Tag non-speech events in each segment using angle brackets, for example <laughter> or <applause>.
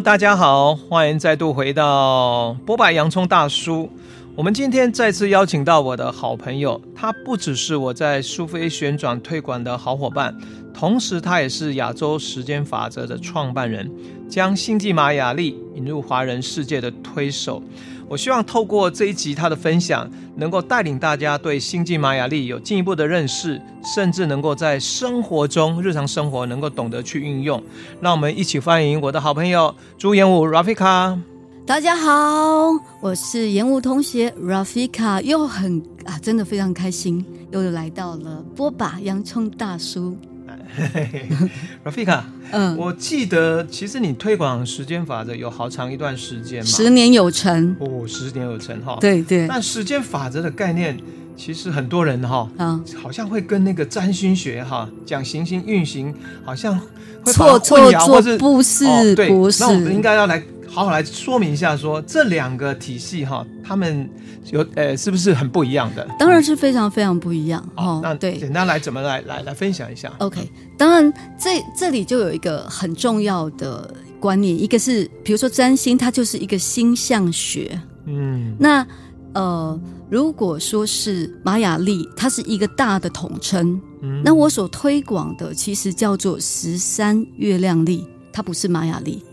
大家好，欢迎再度回到波白洋葱大叔。我们今天再次邀请到我的好朋友，他不只是我在苏菲旋转推广的好伙伴，同时他也是亚洲时间法则的创办人，将星际玛雅历引入华人世界的推手。我希望透过这一集他的分享，能够带领大家对星际玛雅历有进一步的认识，甚至能够在生活中、日常生活能够懂得去运用。让我们一起欢迎我的好朋友朱延武 Rafika。大家好，我是延武同学 Rafika，又很啊，真的非常开心，又来到了剥吧洋葱大叔。<laughs> Rafika，嗯，我记得其实你推广时间法则有好长一段时间嘛，十年有成。哦，十年有成哈，对对。但时间法则的概念，其实很多人哈，嗯，好像会跟那个占星学哈讲行星运行，好像会错错错，不是，不是。那我们应该要来好好来说明一下说，说这两个体系哈，他们。有呃，是不是很不一样的？当然是非常非常不一样哦。那对，简单来怎么来来来分享一下？OK，当然这这里就有一个很重要的观念，一个是比如说占星，它就是一个星象学。嗯，那呃，如果说是玛雅历，它是一个大的统称。嗯，那我所推广的其实叫做十三月亮历，它不是玛雅历。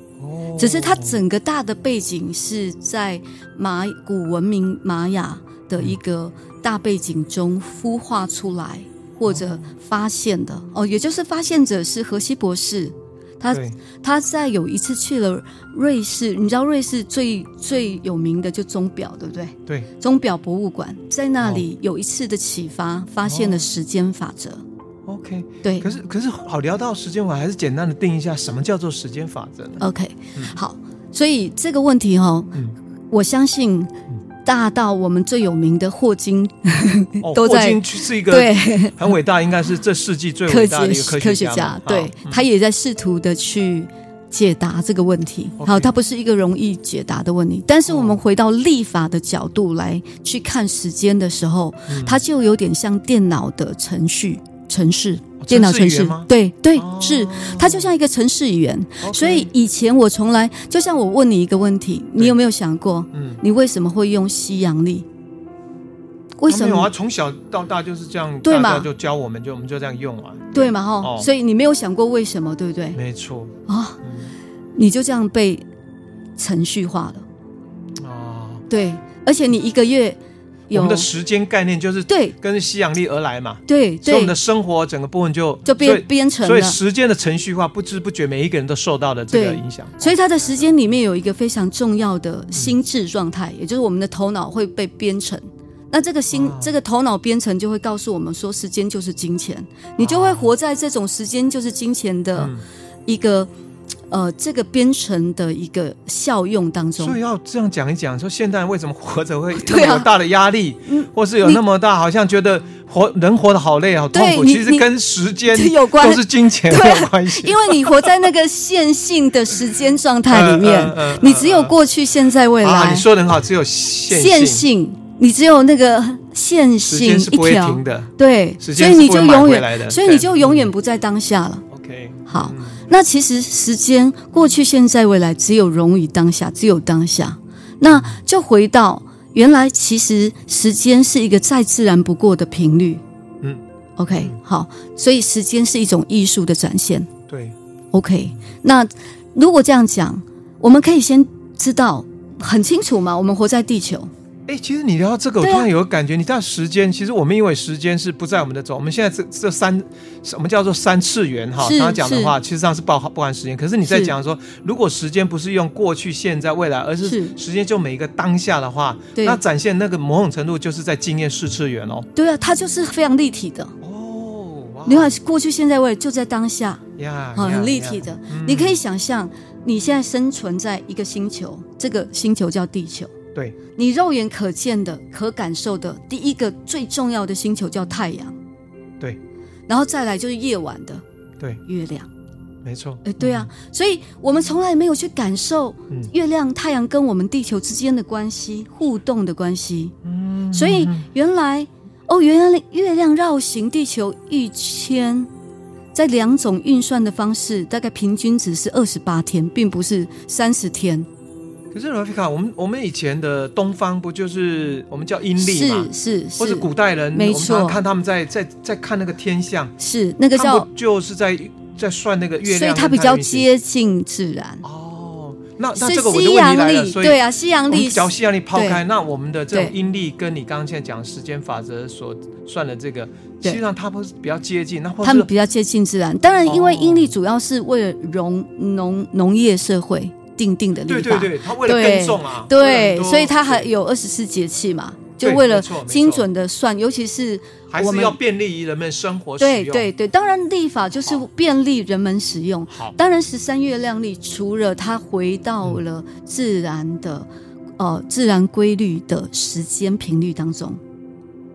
只是它整个大的背景是在玛古文明玛雅的一个大背景中孵化出来或者发现的。哦，也就是发现者是荷西博士，他他在有一次去了瑞士，你知道瑞士最最有名的就钟表，对不对？对，钟表博物馆在那里有一次的启发，发现了时间法则。OK，对，可是可是好聊到时间法，还是简单的定一下什么叫做时间法则呢？OK，、嗯、好，所以这个问题哈、哦嗯，我相信大到我们最有名的霍金、嗯、<laughs> 都在，霍金是一个对。很伟大，应该是这世纪最伟大的一个科学家，科学家对、嗯、他也在试图的去解答这个问题。好，他不是一个容易解答的问题，但是我们回到立法的角度来去看时间的时候，嗯、它就有点像电脑的程序。程式，电脑城市，对对、哦，是它就像一个城市语言。所以以前我从来，就像我问你一个问题，你有没有想过，嗯，你为什么会用西洋历？为什么？啊，从小到大就是这样，对嘛？就教我们，就我们就这样用啊，对嘛？哈、哦，所以你没有想过为什么，对不对？没错啊、你就这样被程序化了啊、哦？对，而且你一个月。我们的时间概念就是对，跟西洋历而来嘛，对，所以我们的生活整个部分就就编编程了。所以时间的程序化，不知不觉每一个人都受到了这个影响。所以它的时间里面有一个非常重要的心智状态，嗯、也就是我们的头脑会被编程。那这个心，啊、这个头脑编程就会告诉我们说，时间就是金钱，你就会活在这种时间就是金钱的一个。呃，这个编程的一个效用当中，所以要这样讲一讲，说现代人为什么活着会 <laughs> 那么有大的压力，啊、或是有那么大，好像觉得活人活得好累好痛苦，其实跟时间有关，都是金钱有关系。因为你活在那个线性的时间状态里面，<laughs> 你只有过去、现在、未来。啊、你说的很好，只有线性，线性，你只有那个线性一条。的，对，所以你就永远，所以你就永远不在当下了。OK，好。嗯那其实时间过去、现在、未来，只有融于当下，只有当下。那就回到原来，其实时间是一个再自然不过的频率。嗯，OK，好，所以时间是一种艺术的展现。对，OK。那如果这样讲，我们可以先知道很清楚嘛？我们活在地球。哎，其实你聊到这个，我突然有个感觉，你知道时间，其实我们因为时间是不在我们的走，我们现在这这三什么叫做三次元哈？刚刚讲的话，其实上是包包含时间。可是你在讲说，如果时间不是用过去、现在、未来，而是时间就每一个当下的话，那展现那个某种程度就是在经验四次元哦。对啊，它就是非常立体的哦。你看，过去、现在、未来就在当下呀，很立体的。嗯、你可以想象，你现在生存在一个星球，这个星球叫地球。对，你肉眼可见的、可感受的第一个最重要的星球叫太阳，对，然后再来就是夜晚的，对，月亮，没错，哎，对啊，嗯，所以我们从来没有去感受月亮、太阳跟我们地球之间的关系、互动的关系，嗯，所以原来哦，原来月亮绕行地球一圈，在两种运算的方式，大概平均值是二十八天，并不是三十天。可是罗菲卡，我们我们以前的东方不就是我们叫阴历吗？是是，或者古代人，没错，我们看他们在在在看那个天象，是那个叫就是在在算那个月亮，所以它比较接近自然。哦，那那这个我就问题来了，对啊，西洋历，只要西洋历抛开，那我们的这种阴历跟你刚刚现在讲时间法则所算的这个，实际上它不是比较接近，那或他们比较接近自然。当然，因为阴历主要是为了农农农业社会。定定的立法，对对对，他为了耕种啊，对，所以他还有二十四节气嘛，就为了精准的算，尤其是还是要便利于人们生活使用。对对对，当然立法就是便利人们使用。好，当然十三月亮历除了它回到了自然的呃自然规律的时间频率当中。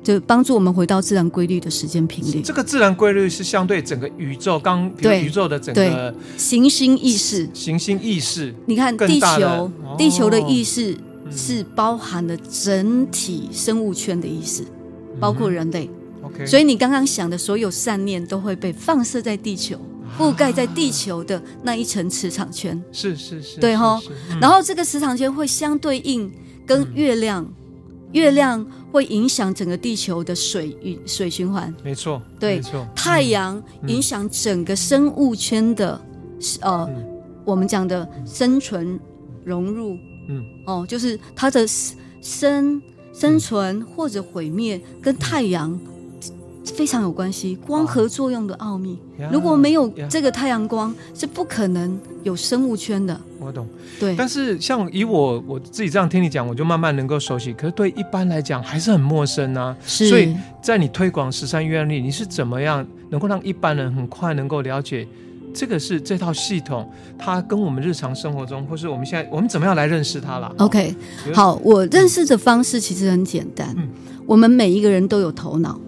就帮助我们回到自然规律的时间频率。这个自然规律是相对整个宇宙，刚对宇宙的整个行星意识，行星意识。你看地球，地球的意识是包含了整体生物圈的意识，包括人类。OK，所以你刚刚想的所有善念都会被放射在地球，覆盖在地球的那一层磁场圈。是是是，对哈。然后这个磁场圈会相对应跟月亮。月亮会影响整个地球的水与水循环，没错，对，没错。太阳影响整个生物圈的，呃，我们讲的生存融入，嗯，哦，就是它的生生存或者毁灭跟太阳非常有关系，光合作用的奥秘。如果没有这个太阳光，是不可能有生物圈的。我懂，对，但是像以我我自己这样听你讲，我就慢慢能够熟悉。可是对一般来讲还是很陌生啊。是，所以在你推广十三月亮历，你是怎么样能够让一般人很快能够了解这个是这套系统，它跟我们日常生活中，或是我们现在我们怎么样来认识它了？OK，好，我认识的方式其实很简单。嗯，我们每一个人都有头脑。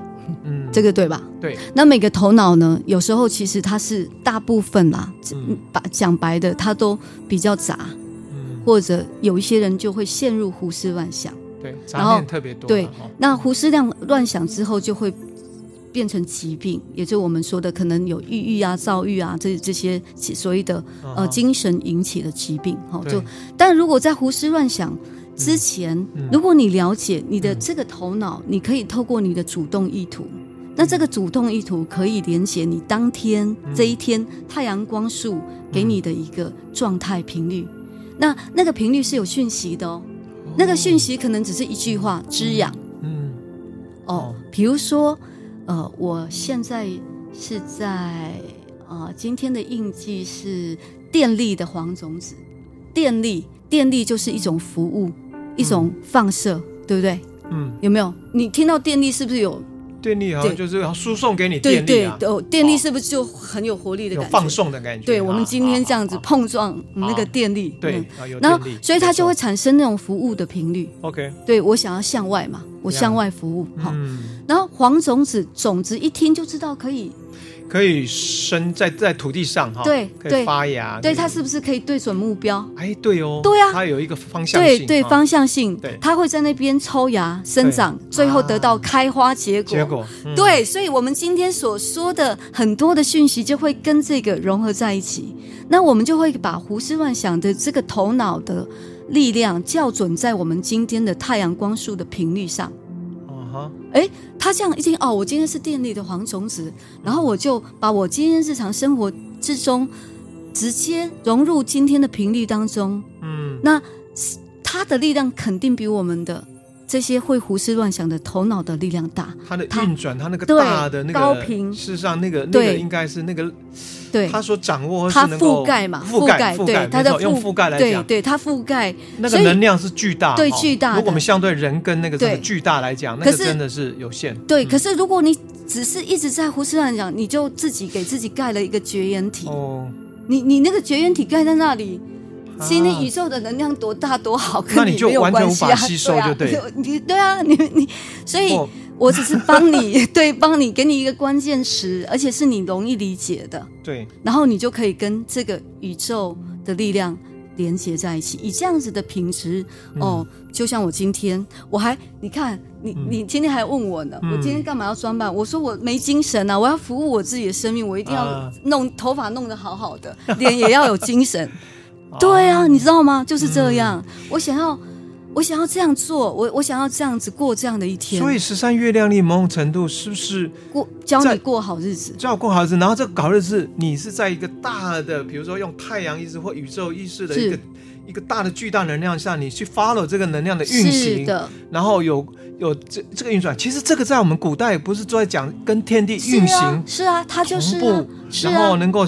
嗯，这个对吧？对。那每个头脑呢？有时候其实它是大部分啦，把讲白的，它都比较杂。嗯。或者有一些人就会陷入胡思乱想。对。杂念特别多。对。那胡思乱乱想之后，就会变成疾病，也就是我们说的可能有抑郁啊、躁郁啊，这这些所谓的呃精神引起的疾病。好，就但如果在胡思乱想。之前，如果你了解你的这个头脑，你可以透过你的主动意图，那这个主动意图可以连接你当天这一天太阳光束给你的一个状态频率。那那个频率是有讯息的哦，那个讯息可能只是一句话滋养。嗯，哦，比如说，呃，我现在是在啊，今天的印记是电力的黄种子，电力，电力就是一种服务。一种放射，嗯、对不对？嗯，有没有？你听到电力是不是有？电力好像就是要输送给你电力啊。对对，哦，电力是不是就很有活力的感觉？有放送的感觉。对，我们今天这样子碰撞那个电力，对，然后所以它就会产生那种服务的频率。OK，对，我想要向外嘛，我向外服务。好，然后黄种子种子一听就知道可以。可以生在在土地上哈，对，可以发芽，对，它是不是可以对准目标？哎，对哦，对啊，它有一个方向性，对对，方向性，对，它会在那边抽芽生长，最后得到开花结果。结果，对，所以我们今天所说的很多的讯息就会跟这个融合在一起，那我们就会把胡思乱想的这个头脑的力量校准在我们今天的太阳光束的频率上。哎，他这样一听哦，我今天是电力的黄种子，然后我就把我今天日常生活之中直接融入今天的频率当中。嗯，那他的力量肯定比我们的这些会胡思乱想的头脑的力量大。它的运转，它那个大的那个高频，事实上那个那个应该是那个。对，他所掌握，它覆盖嘛，覆盖，对，它的用覆盖来讲，对，对，它覆盖那个能量是巨大，对，巨大。如果我们相对人跟那个这个巨大来讲，那个真的是有限。对，可是如果你只是一直在胡思乱想，你就自己给自己盖了一个绝缘体。哦，你你那个绝缘体盖在那里，其实你宇宙的能量多大多好，跟你没有关系啊，吸收就对。你 <laughs> 对啊，你你所以。我只是帮你，<laughs> 对，帮你给你一个关键词，而且是你容易理解的。对，然后你就可以跟这个宇宙的力量连接在一起，以这样子的品质哦，就像我今天，我还你看你你今天还问我呢，我今天干嘛要装扮？我说我没精神啊，我要服务我自己的生命，我一定要弄头发弄得好好的，脸也要有精神。<laughs> 对啊，你知道吗？就是这样，我想要。我想要这样做，我我想要这样子过这样的一天。所以十三月亮历某种程度是不是过教你过好日子？教我过好日子，然后这个好日子，你是在一个大的，比如说用太阳意识或宇宙意识的一个一个大的巨大能量下，你去 follow 这个能量的运行，的然后有有这这个运转。其实这个在我们古代不是都在讲跟天地运行？是啊，它就是然后能够。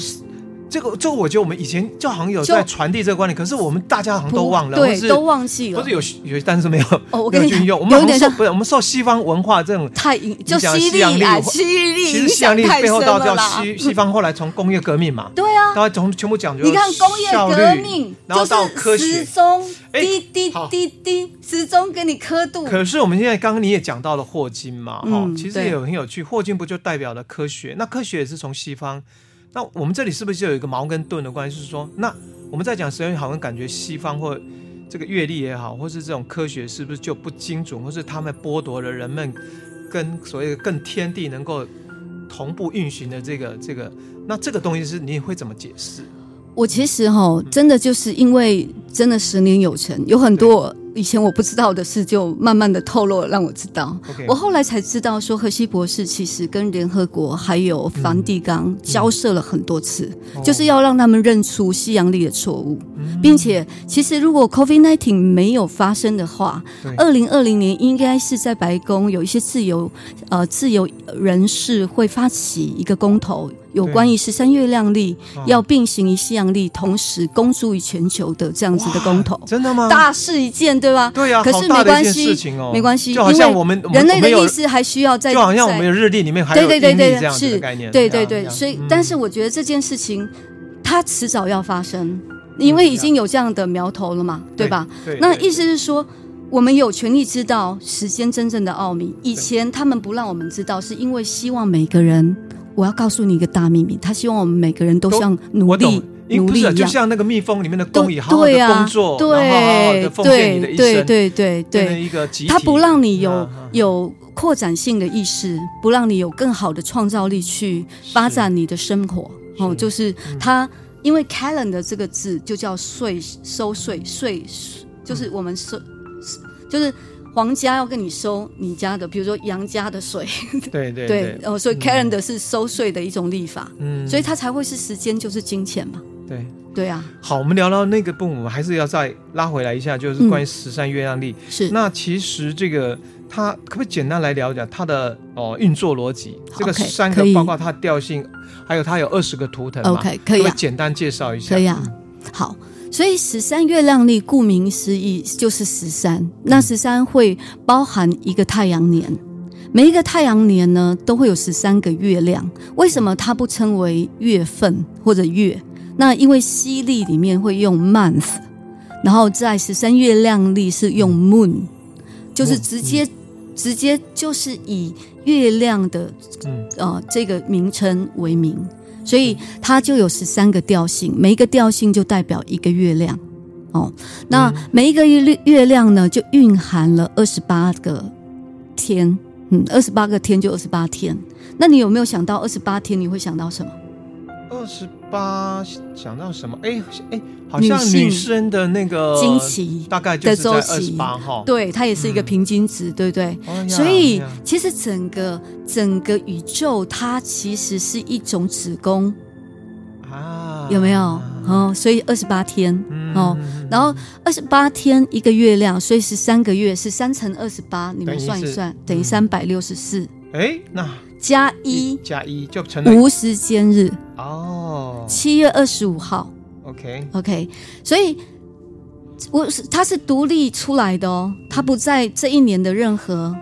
这个，这个，我觉得我们以前就好像有在传递这个观念，可是我们大家好像都忘了，对，都忘记了，不是有有，但是没有，哦，我跟你讲，运用。我们好像受不是，我们受西方文化这种太就西力啊，西力，其实西洋历背后到叫西西方，后来从工业革命嘛，对啊，然后从全部讲究，你看工业革命，然后到科学，时钟滴滴滴滴，时钟给你刻度。可是我们现在刚刚你也讲到了霍金嘛，哈，其实也有很有趣，霍金不就代表了科学？那科学也是从西方。那我们这里是不是就有一个矛跟盾的关系？是说，那我们在讲十二月，好像感觉西方或这个阅历也好，或是这种科学，是不是就不精准，或是他们剥夺了人们跟所谓的更天地能够同步运行的这个这个？那这个东西是你会怎么解释？我其实哈，真的就是因为真的十年有成，有很多。以前我不知道的事，就慢慢的透露了，让我知道。我后来才知道，说荷西博士其实跟联合国还有梵蒂冈交涉了很多次，嗯、就是要让他们认出西洋历的错误，嗯、并且其实如果 COVID-19 没有发生的话，二零二零年应该是在白宫有一些自由呃自由人士会发起一个公投。有关于十三月亮历要并行于西洋历，同时公诸于全球的这样子的公投，真的吗？大事一件，对吧？对呀，可是没关系，没关系，就好像我们人类的意识还需要在，就好像我们的日历里面还有阴历这样子的概念，对对对。所以，但是我觉得这件事情它迟早要发生，因为已经有这样的苗头了嘛，对吧？那意思是说，我们有权利知道时间真正的奥秘。以前他们不让我们知道，是因为希望每个人。我要告诉你一个大秘密，他希望我们每个人都像奴隶奴隶一样，就像那个蜜蜂里面的工蚁，好好的工作，对啊，然后好好的奉献你的一生，对对对对他不让你有有扩展性的意识，不让你有更好的创造力去发展你的生活。哦，就是他，因为 calendar 这个字就叫税收税税，就是我们收，就是。皇家要跟你收你家的，比如说杨家的税，对对 <laughs> 对，哦，所以 calendar 是收税的一种立法，嗯，所以它才会是时间就是金钱嘛，对对啊。好，我们聊到那个部分，我们还是要再拉回来一下，就是关于十三月亮历。是，那其实这个它可不可以简单来聊一下它的哦运作逻辑？这个三个包括它的调性，还有它有二十个图腾，OK，可以简单介绍一下？可以啊，好。所以十三月亮历顾名思义就是十三，那十三会包含一个太阳年，每一个太阳年呢都会有十三个月亮。为什么它不称为月份或者月？那因为西历里面会用 month，然后在十三月亮历是用 moon，就是直接直接就是以月亮的呃这个名称为名。所以它就有十三个调性，每一个调性就代表一个月亮，哦，那每一个月月亮呢，就蕴含了二十八个天，嗯，二十八个天就二十八天。那你有没有想到二十八天你会想到什么？二十八想到什么？哎哎，好像女生的那个经期大概就是在二十八号，对，它也是一个平均值，嗯、对不对？哦、所以其实整个整个宇宙它其实是一种子宫啊，有没有？哦，所以二十八天哦，嗯、然后二十八天一个月亮，所以是三个月，是三乘二十八，你们算一算，等于三百六十四。哎，那。加一加一就成了无时间日。哦，七月二十五号，OK。OK，所以我是它是独立出来的哦，它不在这一年的任何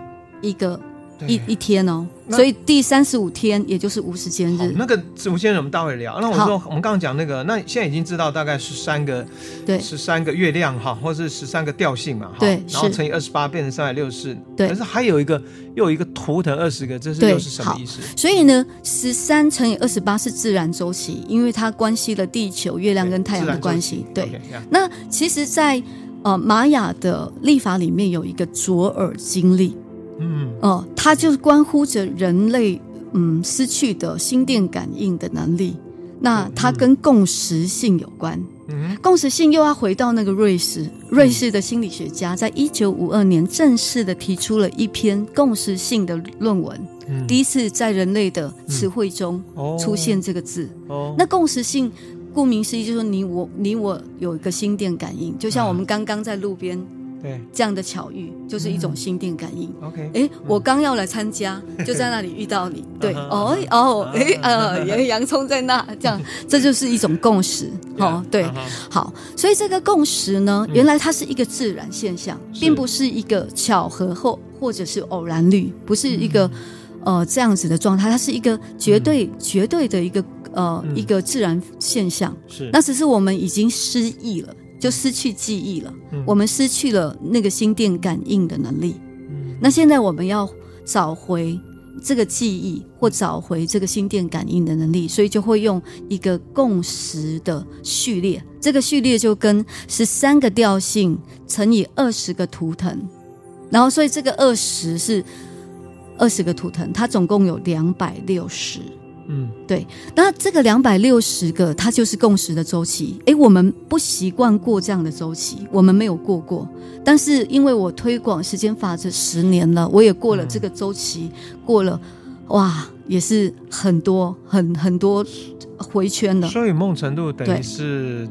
一个一一天哦，所以第三十五天也就是无时间日。那个无时间日我们待会聊。那我说我们刚刚讲那个，那现在已经知道大概是三个，对，十三个月亮哈，或是十三个调性嘛，对，然后乘以二十八变成三百六十四。对，可是还有一个又有一个图腾二十个，这是又是什么意思？所以呢，十三乘以二十八是自然周期，因为它关系了地球、月亮跟太阳的关系。对，那其实，在呃玛雅的历法里面有一个卓尔经历。嗯哦，它就是关乎着人类嗯失去的心电感应的能力。那它跟共识性有关。嗯，共识性又要回到那个瑞士，瑞士的心理学家在一九五二年正式的提出了一篇共识性的论文。嗯，第一次在人类的词汇中出现这个字。哦，那共识性顾名思义就是说你我你我有一个心电感应，就像我们刚刚在路边。对，这样的巧遇就是一种心电感应。OK，哎，我刚要来参加，就在那里遇到你。<laughs> 对，哦哦，哎呃，洋葱在那，这样 <laughs> 这就是一种共识。哦，对，好，所以这个共识呢，原来它是一个自然现象，并不是一个巧合或或者是偶然率，不是一个呃这样子的状态，它是一个绝对绝对的一个呃一个自然现象。是，那只是我们已经失忆了。就失去记忆了，嗯、我们失去了那个心电感应的能力。嗯、那现在我们要找回这个记忆，或找回这个心电感应的能力，所以就会用一个共识的序列。这个序列就跟十三个调性乘以二十个图腾，然后所以这个二十是二十个图腾，它总共有两百六十。嗯，对，那这个两百六十个，它就是共识的周期。诶，我们不习惯过这样的周期，我们没有过过。但是因为我推广时间法则十年了，我也过了这个周期，嗯、过了，哇，也是很多很很多回圈的。所以某种程度等于是。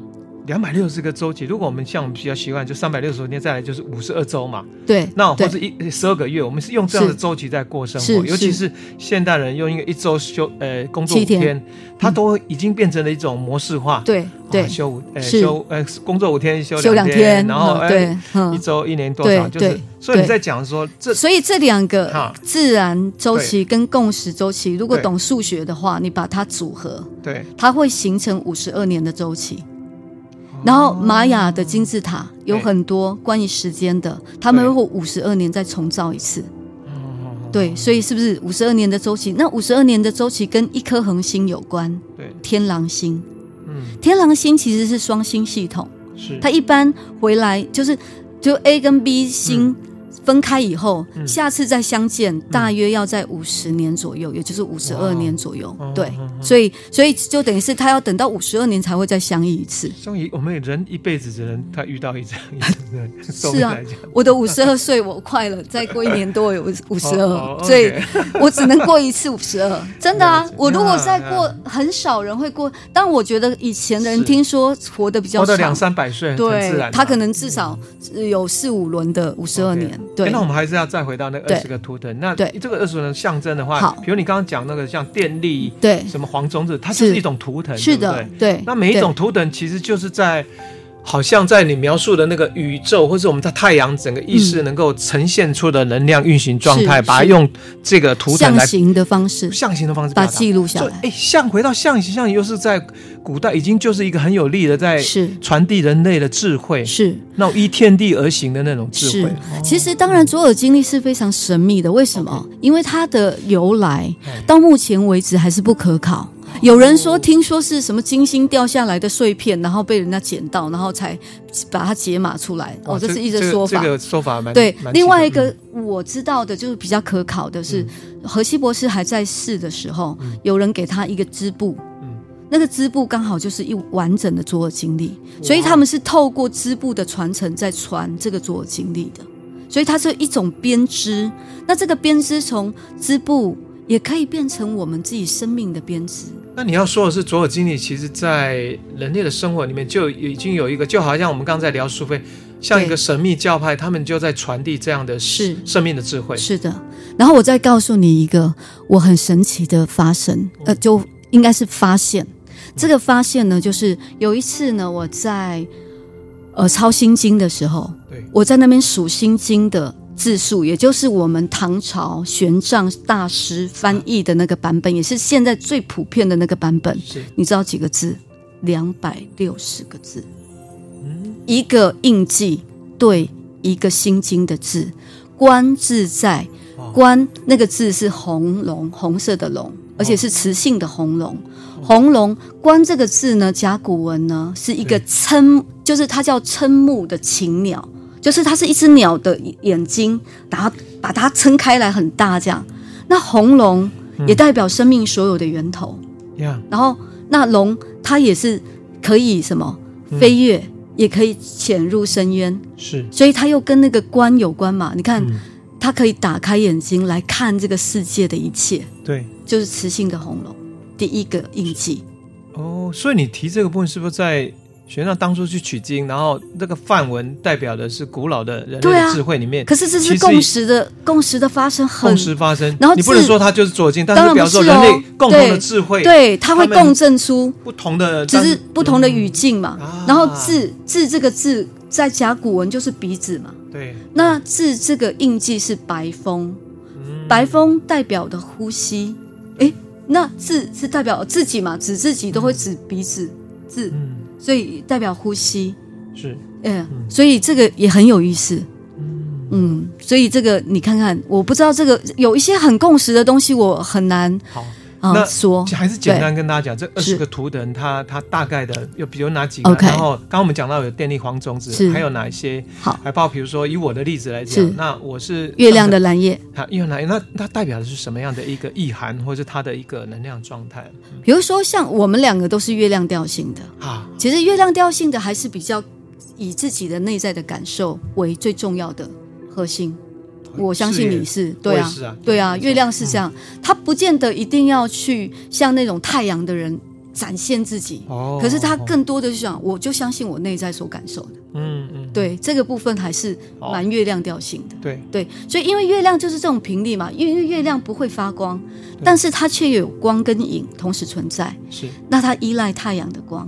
两百六十个周期，如果我们像我们比较习惯，就三百六十天，再来就是五十二周嘛。对，那或者一十二个月，我们是用这样的周期在过生活。尤其是现代人用一个一周休呃工作五天，他都已经变成了一种模式化。对对，休五呃休呃工作五天休两天，然后对一周一年多少就是。所以你在讲说这，所以这两个自然周期跟共识周期，如果懂数学的话，你把它组合，对，它会形成五十二年的周期。然后玛雅的金字塔有很多关于时间的，他们会五十二年再重造一次。对，所以是不是五十二年的周期？那五十二年的周期跟一颗恒星有关。对，天狼星。嗯，天狼星其实是双星系统。是，它一般回来就是就 A 跟 B 星。分开以后，下次再相见，大约要在五十年左右，也就是五十二年左右。对，所以所以就等于是他要等到五十二年才会再相遇一次。终于，我们人一辈子只能他遇到一次。<laughs> 是啊，我的五十二岁，我快了，再过一年多有五十二，<laughs> 所以我只能过一次五十二。<laughs> 真的啊，我如果再过，很少人会过。但我觉得以前的人听说活得比较长，两三百岁，对，他可能至少有四五轮的五十二年。对、欸，那我们还是要再回到那二十个图腾。对那这个二十个象征的话，比如你刚刚讲那个像电力，对，什么黄种子，它就是一种图腾，是的，对。对那每一种图腾其实就是在。好像在你描述的那个宇宙，或是我们的太阳整个意识能够呈现出的能量运行状态，把它用这个图腾来象形的方式，象形的方式把它记录下来。哎，象回到象形，象形又是在古代已经就是一个很有力的在传递人类的智慧，是那种依天地而行的那种智慧。其实当然，左耳经历是非常神秘的。为什么？因为它的由来到目前为止还是不可考。有人说，听说是什么金星掉下来的碎片，然后被人家捡到，然后才把它解码出来。哦，这是一个说法。这个说法蛮对。另外一个我知道的，就是比较可考的是，荷西博士还在世的时候，有人给他一个织布，那个织布刚好就是一完整的卓尔经历，所以他们是透过织布的传承在传这个卓尔经历的，所以它是一种编织。那这个编织从织布也可以变成我们自己生命的编织。那你要说的是，左耳经历其实，在人类的生活里面就已经有一个，就好像我们刚才聊苏菲，像一个神秘教派，他们就在传递这样的是生命的智慧。是的。然后我再告诉你一个我很神奇的发生，呃，就应该是发现。这个发现呢，就是有一次呢，我在呃抄心经的时候，对，我在那边数心经的字数，也就是我们唐朝玄奘大师翻译的那个版本，也是现在最普遍的那个版本。你知道几个字？两百六十个字，嗯，一个印记对一个心经的字，观自在，观那个字是红龙，红色的龙，而且是雌性的红龙。红龙观这个字呢，甲骨文呢是一个瞼，就是它叫瞼目的禽鸟。就是它是一只鸟的眼睛，然后把它撑开来很大这样。那红龙也代表生命所有的源头。嗯、然后那龙它也是可以什么飞跃，嗯、也可以潜入深渊。是，所以它又跟那个关有关嘛？你看，嗯、它可以打开眼睛来看这个世界的一切。对，就是雌性的红龙，第一个印记。哦，所以你提这个部分是不是在？玄奘当初去取经，然后这个梵文代表的是古老的人类的智慧里面。啊、可是这是共识的，共识的发生很，共识发生。然后你不能说它就是左经，但是表示说人类共同的智慧，对，对它会共振出不同的，只是不同的语境嘛。嗯、然后字字这个字在甲骨文就是鼻子嘛。对，那字这个印记是白风，嗯、白风代表的呼吸。哎，那字是代表自己嘛？指自己都会指鼻子字。嗯所以代表呼吸。是，嗯，所以这个也很有意思，嗯。嗯，所以这个你看看，我不知道这个有一些很共识的东西，我很难好。那说还是简单跟大家讲，这二十个图腾，它它大概的有比如哪几个？然后刚刚我们讲到有电力黄种子，还有哪一些？好，还包括比如说以我的例子来讲，那我是月亮的蓝叶，好，月亮蓝叶，那它代表的是什么样的一个意涵，或者是它的一个能量状态？比如说像我们两个都是月亮调性的啊，其实月亮调性的还是比较以自己的内在的感受为最重要的核心。我相信你是对啊，对啊，月亮是这样，他不见得一定要去像那种太阳的人展现自己，可是他更多的是想，我就相信我内在所感受的，嗯嗯，对，这个部分还是蛮月亮调性的，对。对，所以因为月亮就是这种频率嘛，因为月亮不会发光，但是它却有光跟影同时存在，是，那它依赖太阳的光，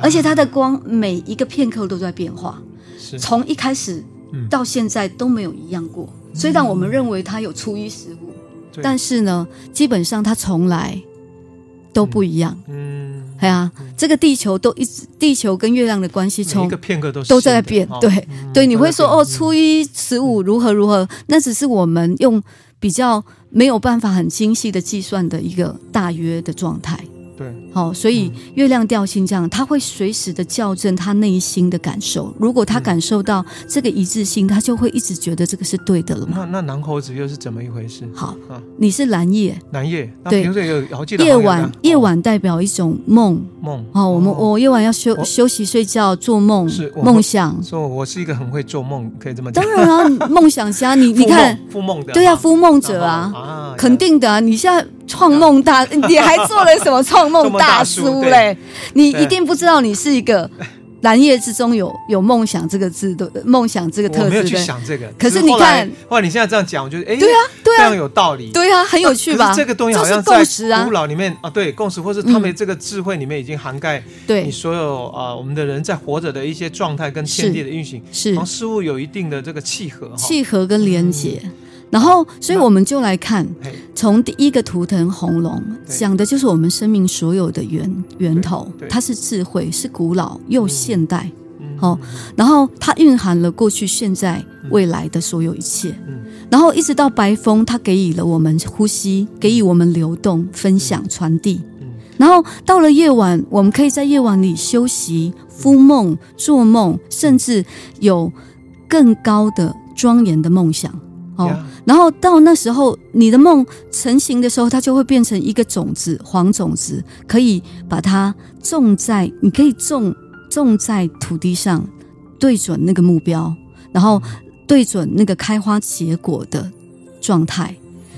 而且它的光每一个片刻都在变化，是，从一开始到现在都没有一样过。虽然我们认为它有初一十五，嗯、但是呢，基本上它从来都不一样。嗯，对啊，嗯、这个地球都一直，地球跟月亮的关系从一个片刻都都在变。哦、对、嗯、对，你会说哦，初一十五如何如何？那只是我们用比较没有办法很精细的计算的一个大约的状态。对，好，所以月亮调性这样，他会随时的校正他内心的感受。如果他感受到这个一致性，他就会一直觉得这个是对的了嘛。那那南猴子又是怎么一回事？好，你是蓝夜，蓝夜，对，夜晚夜晚代表一种梦梦。哦，我们我夜晚要休休息睡觉做梦，是梦想。说我是一个很会做梦，可以这么讲。当然啊，梦想家，你 <laughs> 你看，复梦的，对啊，复梦者啊，肯定的啊，你现在。创梦大，<laughs> 你还做了什么创梦 <laughs> 大叔嘞？你一定不知道，你是一个 <laughs> 蓝夜之中有有梦想这个字的梦想这个特质。我没有去想这个，可是你看，哇，你现在这样讲，我觉得哎，对啊，对啊，非常有道理，对啊，很有趣吧？这个东西好像在古老里面啊，对，共识，或是他们这个智慧里面已经涵盖对。你所有啊，我们的人在活着的一些状态跟天地的运行，是。似乎有一定的这个契合，契合跟连结。然后，所以我们就来看，从第一个图腾红龙讲的就是我们生命所有的源源头，它是智慧，是古老又现代，好，然后它蕴含了过去、现在、未来的所有一切，然后一直到白风，它给予了我们呼吸，给予我们流动、分享、传递，然后到了夜晚，我们可以在夜晚里休息、敷梦、做梦，甚至有更高的庄严的梦想。哦，然后到那时候，你的梦成型的时候，它就会变成一个种子，黄种子，可以把它种在，你可以种种在土地上，对准那个目标，然后对准那个开花结果的状态，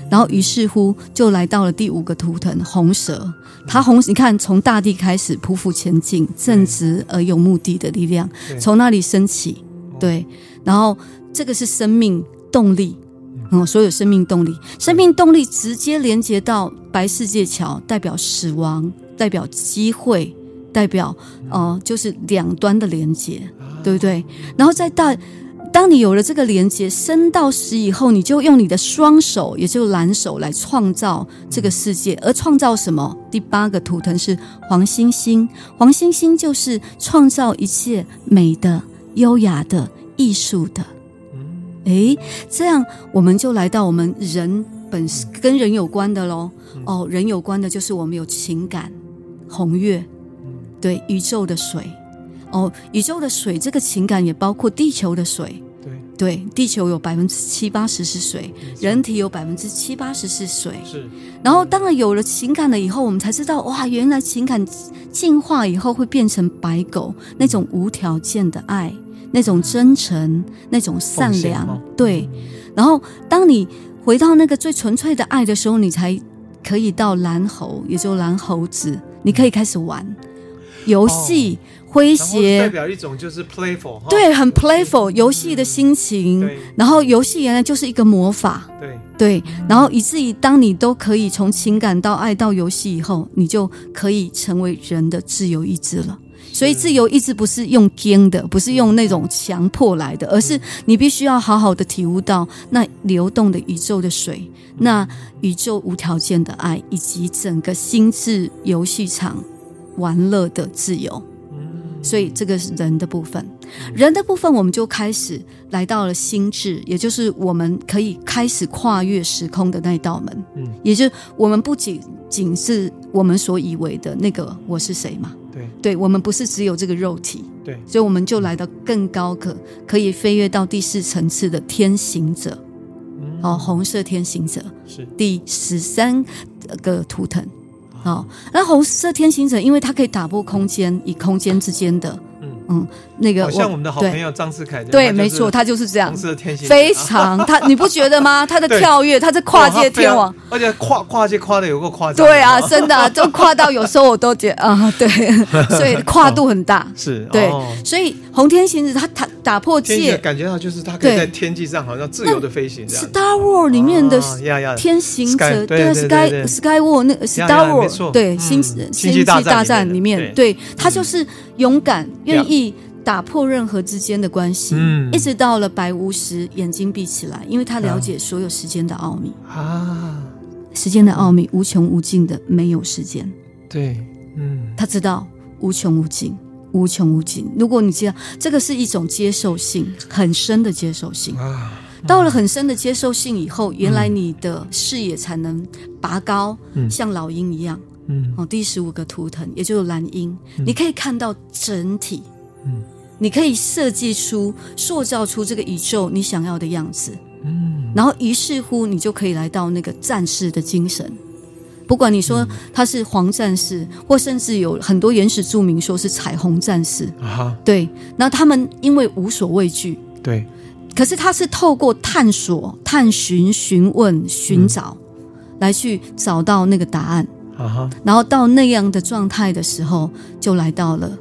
然后于是乎就来到了第五个图腾红蛇，它红，你看从大地开始匍匐前进，正直而有目的的力量从那里升起，对，然后这个是生命动力。嗯，所有生命动力，生命动力直接连接到白世界桥，代表死亡，代表机会，代表哦、呃，就是两端的连接，对不对？然后再到当你有了这个连接，生到死以后，你就用你的双手，也就是蓝手来创造这个世界。而创造什么？第八个图腾是黄星星，黄星星就是创造一切美的、优雅的、艺术的。诶，这样我们就来到我们人本跟人有关的喽。哦，人有关的就是我们有情感，红月，对，宇宙的水。哦，宇宙的水，这个情感也包括地球的水。对对，地球有百分之七八十是水，人体有百分之七八十是水。是。然后，当然有了情感了以后，我们才知道，哇，原来情感进化以后会变成白狗那种无条件的爱，那种真诚，那种善良。对。然后，当你回到那个最纯粹的爱的时候，你才可以到蓝猴，也就蓝猴子，你可以开始玩游戏。哦诙谐代表一种就是 playful，对，很 playful 游戏的心情。然后游戏原来就是一个魔法，对对。然后以至于当你都可以从情感到爱到游戏以后，你就可以成为人的自由意志了。所以自由意志不是用坚的，不是用那种强迫来的，而是你必须要好好的体悟到那流动的宇宙的水，那宇宙无条件的爱，以及整个心智游戏场玩乐的自由。所以这个是人的部分，人的部分我们就开始来到了心智，也就是我们可以开始跨越时空的那一道门。嗯，也就是我们不仅仅是我们所以为的那个我是谁嘛？对，对我们不是只有这个肉体。对，所以我们就来到更高可可以飞跃到第四层次的天行者。嗯，哦，红色天行者是第十三个图腾。好，那红色天行者，因为它可以打破空间与空间之间的，嗯嗯，那个像我们的好朋友张世凯，对，没错，他就是这样，红色天行，非常他，你不觉得吗？他的跳跃，他是跨界天王，而且跨跨界跨的有个跨张，对啊，真的，就跨到有时候我都觉得啊，对，所以 <laughs> 跨度很大，是对，所以红天行者他他打破界，感觉到就是他可以在天际上好像自由的飞行。Star Wars 里面的天行者，对，Sky Sky War 那个 Star Wars。对，星星际大战里面，对，他就是勇敢，愿意打破任何之间的关系，嗯一直到了白巫师眼睛闭起来，因为他了解所有时间的奥秘啊，时间的奥秘无穷无尽的，没有时间。对，嗯，他知道无穷无尽，无穷无尽。如果你知道这个是一种接受性很深的接受性啊。到了很深的接受性以后，原来你的视野才能拔高，像老鹰一样。嗯，哦，第十五个图腾，也就是蓝鹰，嗯、你可以看到整体，嗯，你可以设计出、塑造出这个宇宙你想要的样子，嗯，然后于是乎，你就可以来到那个战士的精神。不管你说他是黄战士，或甚至有很多原始著名说是彩虹战士啊，对，那他们因为无所畏惧，对，可是他是透过探索、探寻、询问、寻找，嗯、来去找到那个答案。然后到那样的状态的时候，就来到了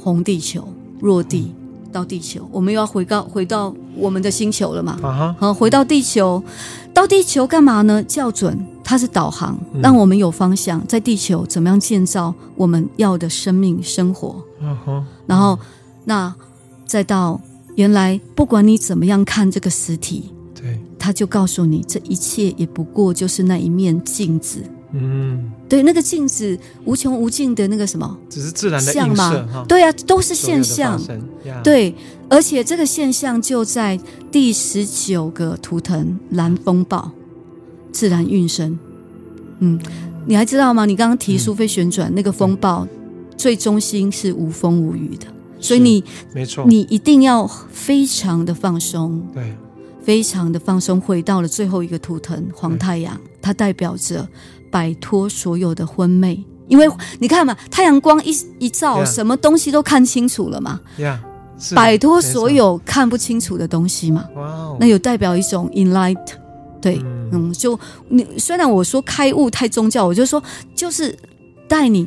红地球落地到地球，我们又要回到回到我们的星球了嘛？啊，好，回到地球，到地球干嘛呢？校准，它是导航，让我们有方向，在地球怎么样建造我们要的生命生活？然后那再到原来，不管你怎么样看这个实体，对，他就告诉你，这一切也不过就是那一面镜子。嗯，对，那个镜子无穷无尽的那个什么，只是自然的映射，对啊，都是现象。对，而且这个现象就在第十九个图腾蓝风暴，自然运生。嗯，你还知道吗？你刚刚提苏菲旋转那个风暴，最中心是无风无雨的，所以你没错，你一定要非常的放松，对，非常的放松。回到了最后一个图腾黄太阳，它代表着。摆脱所有的昏昧，因为你看嘛，太阳光一一照，Yeah. 什么东西都看清楚了嘛。Yeah. 摆脱所有看不清楚的东西嘛。Wow. 那有代表一种 enlight，对，嗯，嗯，就你虽然我说开悟太宗教，我就说就是带你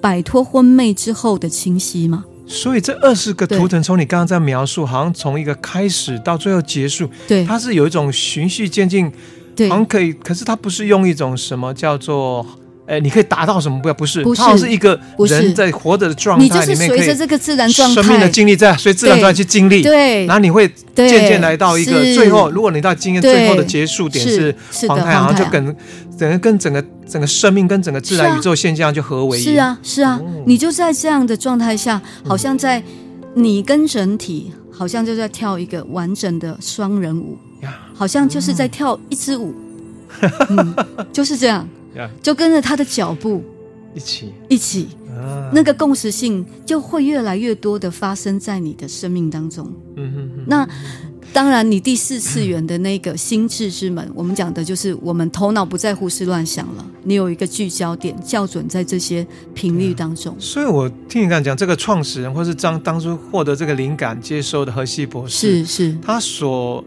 摆脱昏昧之后的清晰嘛。所以这二十个图腾，从你刚刚在描述，好像从一个开始到最后结束，对，它是有一种循序渐进。好像可以，可是它不是用一种什么叫做哎，你可以达到什么目标？不是，不是，它是一个人在活着的状态里面，你就是随着这个自然状态、生命的经历在，随自然状态去经历。对，然后你会渐渐来到一个最后，如果你到经验最后的结束点是。黄太阳，然后就跟整个跟整个整个生命跟整个自然宇宙现象就合为一。是啊，是啊，你就在这样的状态下，好像在你跟整体，好像就在跳一个完整的双人舞，好像就是在跳一支舞，<laughs> 嗯，就是这样。就跟着他的脚步一起一起，啊、那个共识性就会越来越多的发生在你的生命当中。嗯哼哼。那当然，你第四次元的那个心智之门，我们讲的就是我们头脑不再胡思乱想了，你有一个聚焦点，校准在这些频率当中。所以我听你刚才讲，这个创始人或是当当初获得这个灵感接收的荷西博士，是是，他所。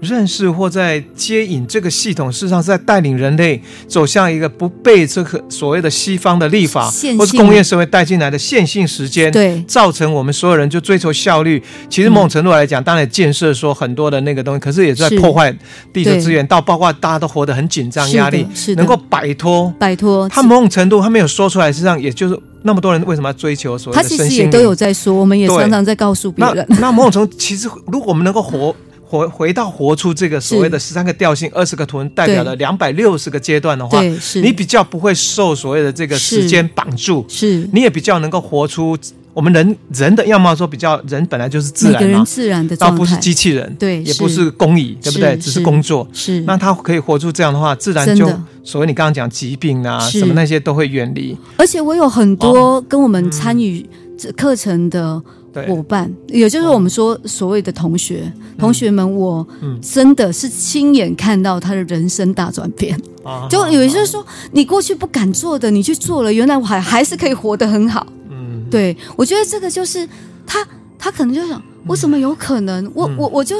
认识或在接引这个系统，事实上是在带领人类走向一个不被这个所谓的西方的立法或是工业社会带进来的线性时间，对，造成我们所有人就追求效率。其实某种程度来讲，当然建设说很多的那个东西，可是也是在破坏地球资源，到包括大家都活得很紧张、压力，能够摆脱摆脱。他某种程度他没有说出来，实际上也就是那么多人为什么要追求所谓的身心？他其实也都有在说，我们也常常在告诉别人。那那某种程度，其实如果我们能够活。回回到活出这个所谓的十三个调性、二十个图腾代表的两百六十个阶段的话，你比较不会受所谓的这个时间绑住，是，你也比较能够活出我们人人的样貌，说比较人本来就是自然嘛，自然的，倒不是机器人，对，也不是工蚁，对不对？只是工作，是。那他可以活出这样的话，自然就所谓你刚刚讲疾病啊什么那些都会远离。而且我有很多跟我们参与这课程的。伙伴，也就是我们说所谓的同学，嗯、同学们，我真的是亲眼看到他的人生大转变。嗯、<laughs> 就有些人说，你过去不敢做的，你去做了，原来我还还是可以活得很好。嗯，对，我觉得这个就是他，他可能就想，我怎么有可能？嗯、我我我就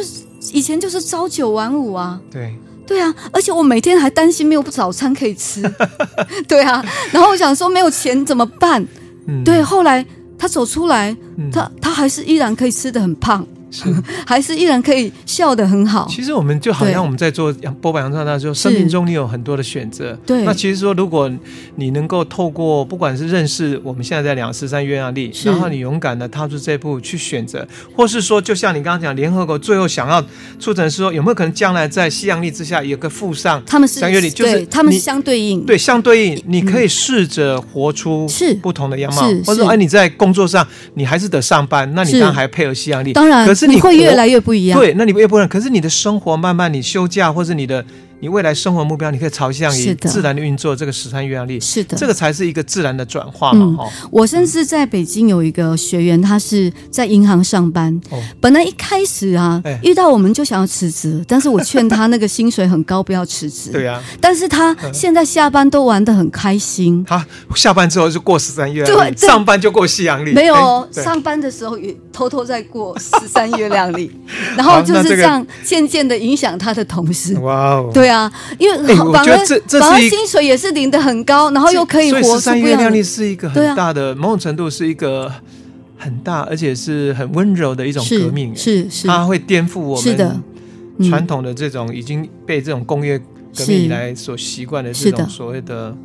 以前就是朝九晚五啊。对，对啊，而且我每天还担心没有早餐可以吃。<laughs> 对啊，然后我想说没有钱怎么办？嗯、对，后来。他走出来，他他还是依然可以吃的很胖。是，<laughs> 还是依然可以笑得很好。其实我们就好像我们在做播报扬传的时候，生命中你有很多的选择。对，那其实说，如果你能够透过不管是认识我们现在在两十三月亮历，然后你勇敢的踏出这一步去选择，或是说，就像你刚刚讲，联合国最后想要促成是说，有没有可能将来在西洋历之下有个附上他们是相约历，就是他们相对应，对相对应，你可以试着活出是。不同的样貌，或者说，哎，你在工作上你还是得上班，那你当然还配合西洋历，当然，可是你会越来越。不一样，对，那你越不一样。可是你的生活慢慢，你休假或者你的。你未来生活目标，你可以朝向于自然的运作这个十三月亮历，是的，这个才是一个自然的转化嘛。哈、嗯，我甚至在北京有一个学员，他是在银行上班，哦、本来一开始啊，哎、遇到我们就想要辞职，但是我劝他那个薪水很高，不要辞职。对、啊，但是他现在下班都玩的很开心。他下班之后就过十三月亮历，上班就过西洋历。没有，上班的时候也偷偷在过十三月亮历，然后就是这样渐渐的影响他的同事。哇哦，对啊，因为。欸、我觉得这这是薪水也是领的很高，然后又可以活出不一样的。所以十三月亮历是一个很大的，某种程度是一个很大，而且是很温柔的一种革命。是是，是它会颠覆我们传统的这种已经被这种工业革命以来所习惯的这种所谓的。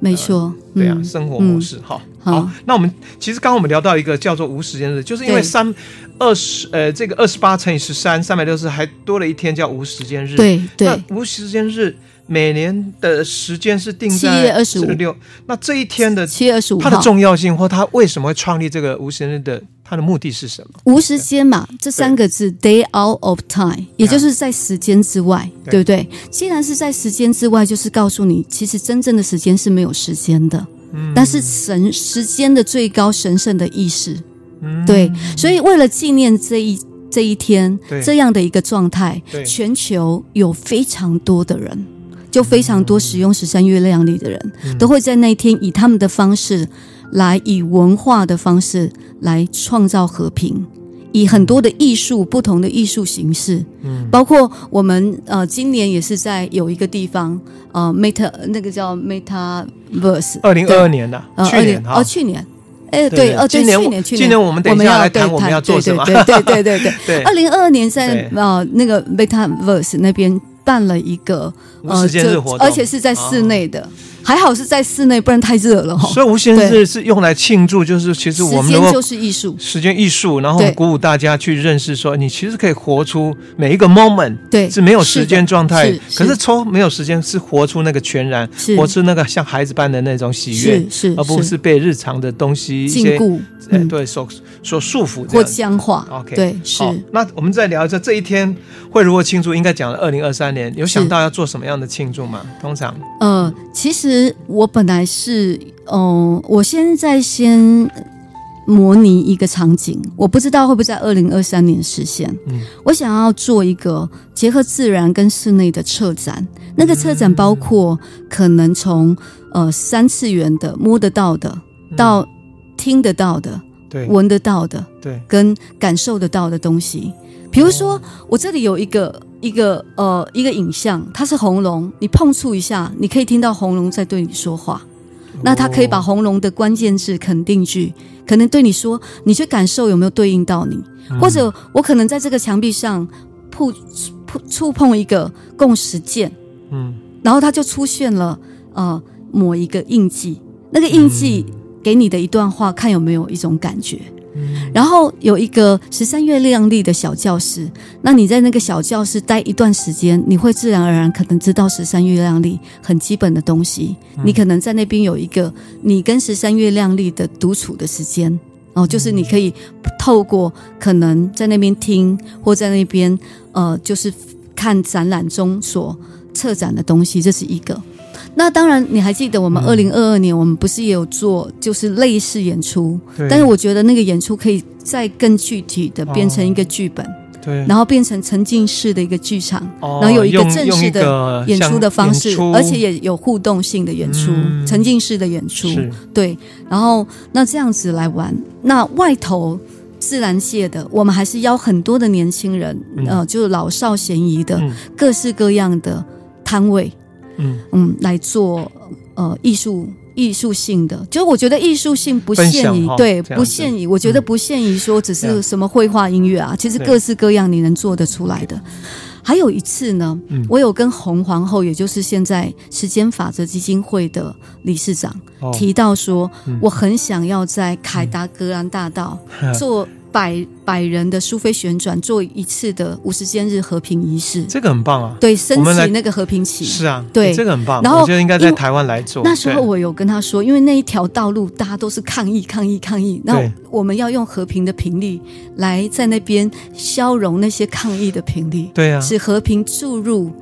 没错，对啊，生活模式哈。好，那我们其实刚刚我们聊到一个叫做无时间日，就是因为三二十呃这个二十八乘以十三三百六十还多了一天叫无时间日。对对，无时间日。每年的时间是定在七月二十五六，那这一天的七月二十五，它的重要性或它为什么会创立这个无时间日的，它的目的是什么？无时间嘛，这三个字，day out of time，也就是在时间之外，对。不对？既然是在时间之外，就是告诉你，其实真正的时间是没有时间的，嗯，但是神时间的最高神圣的意识，嗯，对，所以为了纪念这一这一天这样的一个状态，全球有非常多的人。就非常多使用十三月亮历的人，都会在那一天以他们的方式来，以文化的方式来创造和平，以很多的艺术，不同的艺术形式，嗯，包括我们呃今年也是在有一个地方呃 Meta 那个叫 Metaverse，二零二二年的，去年哦去年，哎对，哦对，去年去年。我们等一下来谈我们要做什么，对对对对 <laughs> 对，二零二二年在呃那个 Metaverse 那边。办了一个无时间日活，而且是在室内的。还好是在室内，不然太热了。所以无形日是用来庆祝，就是其实我们时间就是艺术，时间艺术，然后鼓舞大家去认识说，你其实可以活出每一个 moment，对，是没有时间状态，可是抽没有时间是活出那个全然，活出那个像孩子般的那种喜悦，是，而不是被日常的东西禁锢，对，所所束缚或僵化。OK，对，是。那我们再聊一下这一天会如何庆祝？应该讲了二零二三年，有想到要做什么样的庆祝吗？通常，呃，其实。我本来是，嗯，我现在先模拟一个场景，我不知道会不会在二零二三年实现。嗯，我想要做一个结合自然跟室内的策展，那个策展包括可能从呃三次元的摸得到的，到听得到的，对，闻得到的，对，跟感受得到的东西。比如说，我这里有一个。一个呃，一个影像，它是红龙，你碰触一下，你可以听到红龙在对你说话。那它可以把红龙的关键字肯定句，可能对你说，你去感受有没有对应到你，或者我可能在这个墙壁上碰碰触碰一个共识键，嗯，然后它就出现了呃某一个印记，那个印记给你的一段话，看有没有一种感觉。然后有一个十三月亮丽的小教室，那你在那个小教室待一段时间，你会自然而然可能知道十三月亮丽很基本的东西。你可能在那边有一个你跟十三月亮丽的独处的时间哦，就是你可以透过可能在那边听或在那边呃，就是看展览中所策展的东西，这是一个。那当然，你还记得我们二零二二年，我们不是也有做就是类似演出？对。但是我觉得那个演出可以再更具体的变成一个剧本，对。然后变成沉浸式的一个剧场，然后有一个正式的演出的方式，而且也有互动性的演出，沉浸式的演出，对。然后那这样子来玩，那外头自然界的，我们还是邀很多的年轻人，呃，就是老少咸宜的各式各样的摊位。嗯。嗯，来做呃艺术艺术性的，就是我觉得艺术性不限于对，不限于，我觉得不限于说只是什么绘画音乐啊，其实各式各样你能做得出来的。还有一次呢，我有跟红皇后，也就是现在时间法则基金会的理事长提到说，我很想要在凯达格兰大道 <laughs> 做。百百人的苏菲旋转做一次的五十间日和平仪式，这个很棒啊！对，升起那个和平旗是啊，对，这个很棒。然后我觉得应该在台湾来做。那时候我有跟他说，因为那一条道路大家都是抗议、抗议、抗议，那我们要用和平的频率来在那边消融那些抗议的频率，对啊，使和平注入。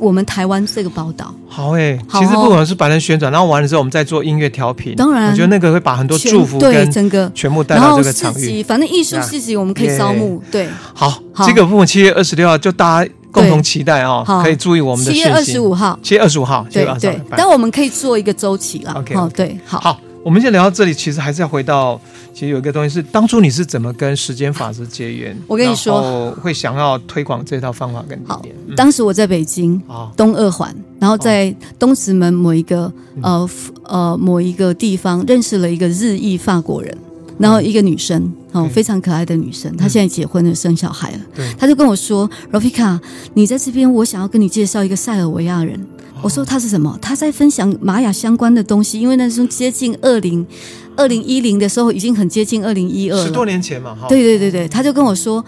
我们台湾这个报道好诶、欸，其实不管是百人旋转，然后完了之后，我们再做音乐调频。当然，我觉得那个会把很多祝福对整个全部带到这个场域。反正艺术市集我们可以招募。对，好，这个部分七月二十六号就大家共同期待啊，可以注意我们的七月二十五号，七月二十五号，对对。但我们可以做一个周期了。OK，对，好。好，我们先聊到这里，其实还是要回到。其实有一个东西是，当初你是怎么跟时间法则结缘？我跟你说，会想要推广这套方法跟理念。好，当时我在北京东二环，然后在东直门某一个呃呃某一个地方认识了一个日裔法国人，然后一个女生哦，非常可爱的女生，她现在结婚了，生小孩了。她就跟我说：“Rafika，你在这边，我想要跟你介绍一个塞尔维亚人。”我说：“他是什么？他在分享玛雅相关的东西，因为那时候接近二零。”二零一零的时候已经很接近二零一二了，十多年前嘛，哈。对对对对，他就跟我说，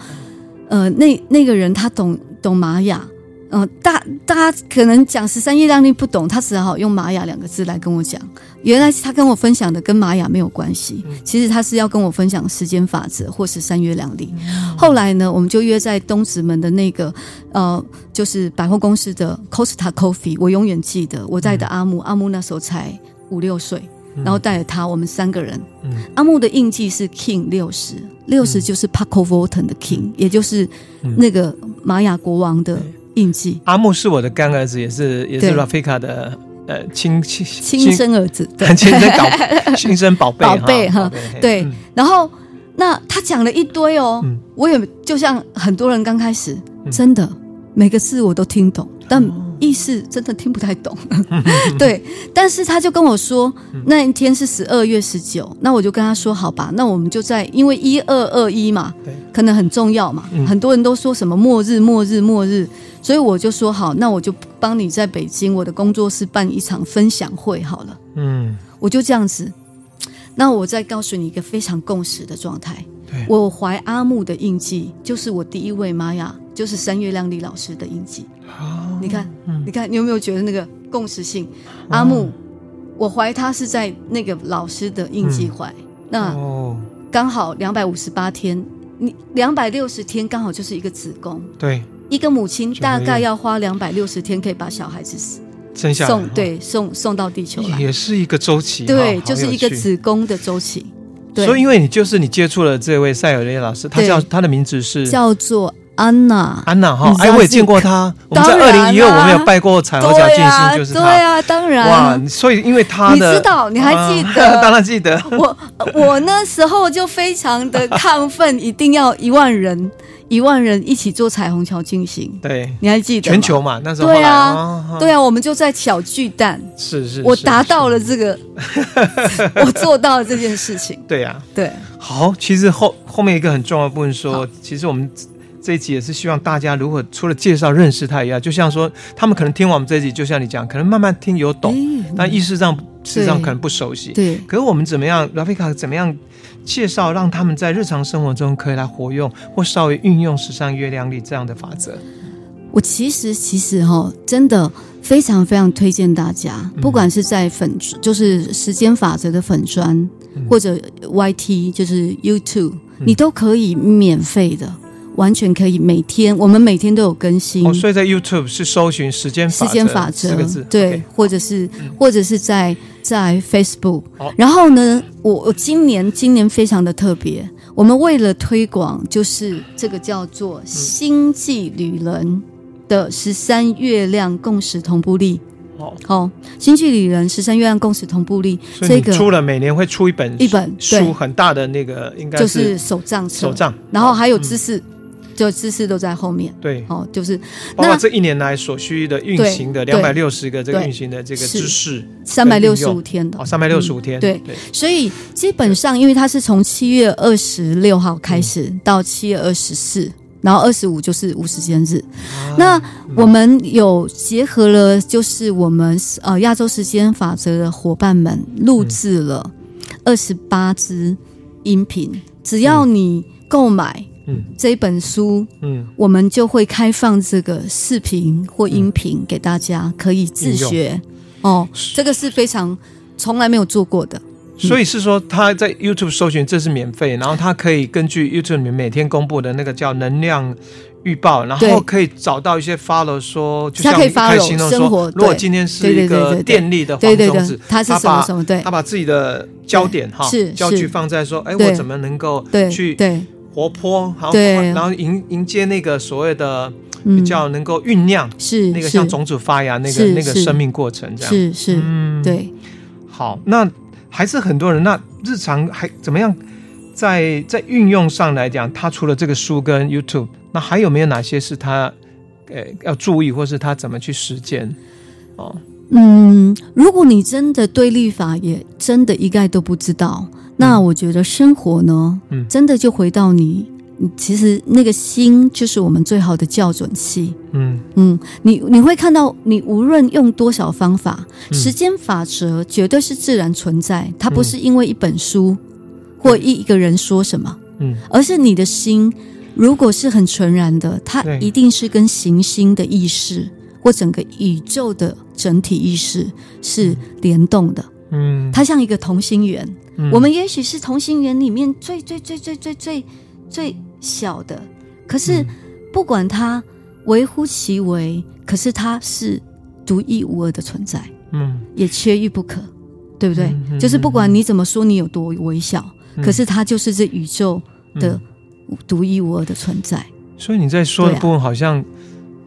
呃，那那个人他懂懂玛雅，嗯、呃，大大家可能讲十三月亮历不懂，他只好用玛雅两个字来跟我讲。原来他跟我分享的跟玛雅没有关系，其实他是要跟我分享时间法则或是三月亮历。后来呢，我们就约在东直门的那个呃，就是百货公司的 Costa Coffee，我永远记得我带的阿木，阿木那时候才五六岁。然后带着他，我们三个人。嗯、阿木的印记是 King 六十，六十就是 Paco Volten 的 King，、嗯、也就是那个玛雅国王的印记。阿木是我的干儿子，也是也是 Rafika 的呃亲亲亲生儿子，对 <laughs> 亲生宝亲生宝贝 <laughs> 宝贝哈。对，嗯、然后那他讲了一堆哦，嗯、我也就像很多人刚开始，真的每个字我都听懂，但。意思真的听不太懂。<laughs> 对，但是他就跟我说，那一天是十二月十九，那我就跟他说，好吧，那我们就在，因为一二二一嘛，可能很重要嘛，很多人都说什么末日、末日、末日，所以我就说好，那我就帮你在北京我的工作室办一场分享会好了。嗯，我就这样子。那我再告诉你一个非常共识的状态。我怀阿木的印记，就是我第一位玛雅，就是三月亮丽老师的印记。哦，你看，嗯、你看，你有没有觉得那个共识性？阿木，我怀他是在那个老师的印记怀。嗯、那刚好两百五十八天，你两百六十天刚好就是一个子宫。对，一个母亲大概要花两百六十天可以把小孩子死。生下送对送送到地球来，也是一个周期，对，就是一个子宫的周期。对，所以因为你就是你接触了这位塞尔雷老师，他叫他的名字是？叫做安娜，安娜哈，哎，我也见过他，<laughs> 我们在二零一二我们有拜过彩虹桥金星，就是他，对啊，当然。哇，所以因为他的，你知道你还记得？<laughs> 当然记得，<laughs> 我我那时候就非常的亢奋，一定要一万人。一万人一起做彩虹桥进行，对，你还记得？全球嘛，那时候对啊，对啊，我们就在小巨蛋，是是，我达到了这个，我做到了这件事情，对呀，对。好，其实后后面一个很重要的部分说，其实我们这一集也是希望大家如果除了介绍认识他一样，就像说他们可能听完我们这一集，就像你讲，可能慢慢听有懂，但意识上事实上可能不熟悉，对。可是我们怎么样，Ravika 怎么样？介绍让他们在日常生活中可以来活用或稍微运用时尚月亮力这样的法则。我其实其实哈，真的非常非常推荐大家，不管是在粉就是时间法则的粉专，或者 YT 就是 YouTube，你都可以免费的。完全可以每天，我们每天都有更新。哦，所以在 YouTube 是搜寻时间时间法则四个字，对，或者是或者是在在 Facebook。然后呢，我我今年今年非常的特别，我们为了推广，就是这个叫做星际旅人的十三月亮共识同步力。好，好，星际旅人十三月亮共识同步力，这个出了每年会出一本一本书，很大的那个应该就是手账手账，然后还有知识。就知识都在后面，对，哦，就是包括这一年来所需的运行的两百六十个这个运行的这个知识，三百六十五天的，哦，三百六十五天，对，所以基本上，因为它是从七月二十六号开始到七月二十四，然后二十五就是无时间日。那我们有结合了，就是我们呃亚洲时间法则的伙伴们录制了二十八支音频，只要你购买。嗯，这一本书，嗯，我们就会开放这个视频或音频给大家，可以自学。哦，这个是非常从来没有做过的。所以是说，他在 YouTube 搜寻，这是免费，然后他可以根据 YouTube 里面每天公布的那个叫能量预报，然后可以找到一些 follow 说，就像他可以 follow 生活。如果今天是一个电力的黄种子，他是什么什么？对，他把自己的焦点哈，是焦距放在说，哎，我怎么能够去对。活泼，好，然后迎迎接那个所谓的比较能够酝酿，是那个像种子发芽那个那个生命过程，这样是是，嗯，对。好，那还是很多人，那日常还怎么样？在在运用上来讲，他除了这个书跟 YouTube，那还有没有哪些是他呃要注意，或是他怎么去实践？哦，嗯，如果你真的对立法也真的一概都不知道。那我觉得生活呢，嗯，真的就回到你，其实那个心就是我们最好的校准器，嗯。嗯，你你会看到，你无论用多少方法，时间法则绝对是自然存在，它不是因为一本书或一一个人说什么，嗯，而是你的心如果是很纯然的，它一定是跟行星的意识或整个宇宙的整体意识是联动的，嗯，它像一个同心圆。我们也许是同心圆里面最最最最最最最小的，可是不管它微乎其微，可是它是独一无二的存在，嗯，也缺一不可，对不对？就是不管你怎么说，你有多微小，可是它就是这宇宙的独一无二的存在。所以你在说的部分好像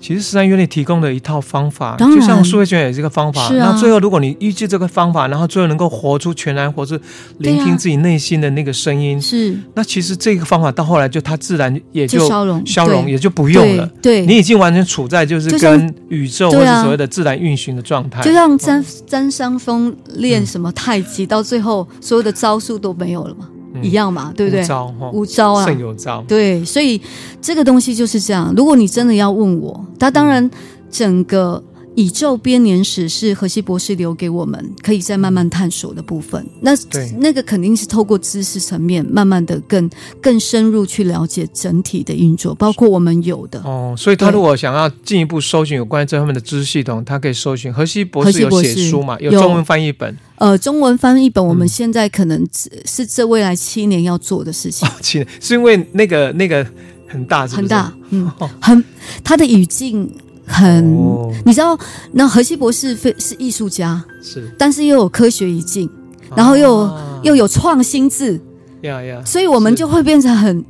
其实十三月历提供的一套方法，就像数位学也是一个方法。那、啊、最后，如果你依据这个方法，然后最后能够活出全然，或是聆听自己内心的那个声音，是、啊。那其实这个方法到后来就它自然也就消融，消融也就不用了。对，对你已经完全处在就是跟宇宙或者所谓的自然运行的状态。就像詹詹商峰练什么太极，到最后所有的招数都没有了嘛。一样嘛，对不对？无招，无招啊，胜有招。对，所以这个东西就是这样。如果你真的要问我，他当然整个。宇宙编年史是荷西博士留给我们，可以再慢慢探索的部分。那那个肯定是透过知识层面，慢慢的更更深入去了解整体的运作，包括我们有的哦。所以他如果想要进一步搜寻有关于这方面的知识系统，他可以搜寻荷西博士有写书嘛？有中文翻译本。呃，中文翻译本我们现在可能是这未来七年要做的事情。哦、<laughs> 七年是因为那个那个很大是是，很大，嗯，<laughs> 很他的语境。很，哦、你知道，那荷西博士非是艺术家，是，但是又有科学语境，然后又、啊、又有创新字，呀呀，所以我们就会变成很，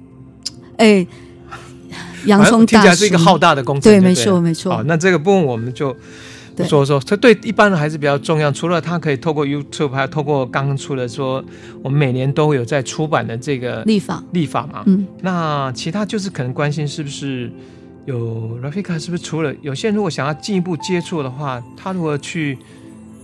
哎，洋葱听起来是一个浩大的工程，对，没错没错。好，那这个部分我们就说说，这对一般人还是比较重要。除了它可以透过 YouTube，还有透过刚刚出的说，我们每年都有在出版的这个立法。立法嘛，嗯，那其他就是可能关心是不是。有 Rafika 是不是除了有些人如果想要进一步接触的话，他如何去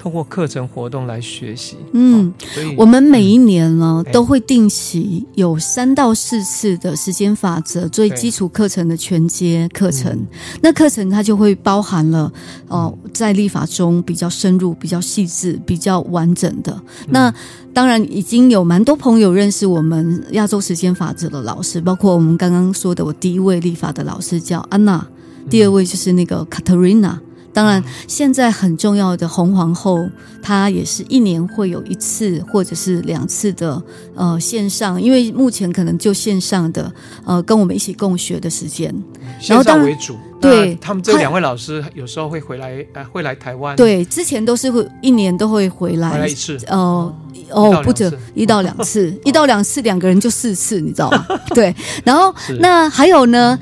通过课程活动来学习？嗯，哦、所以我们每一年呢、嗯、都会定期有三到四次的时间法则作为基础课程的全阶课程。嗯、那课程它就会包含了哦、呃，在立法中比较深入、比较细致、比较完整的那。嗯当然，已经有蛮多朋友认识我们亚洲时间法则的老师，包括我们刚刚说的，我第一位立法的老师叫安娜，第二位就是那个卡特瑞娜。当然，现在很重要的红皇后，她也是一年会有一次或者是两次的呃线上，因为目前可能就线上的呃跟我们一起共学的时间，线上为主。对，他们这两位老师有时候会回来，呃，会来台湾。对，之前都是会一年都会回来，回来一次。呃哦，不止一到两次，一到两次 <laughs> 两个人就四次，你知道吗？<laughs> 对，然后那还有呢，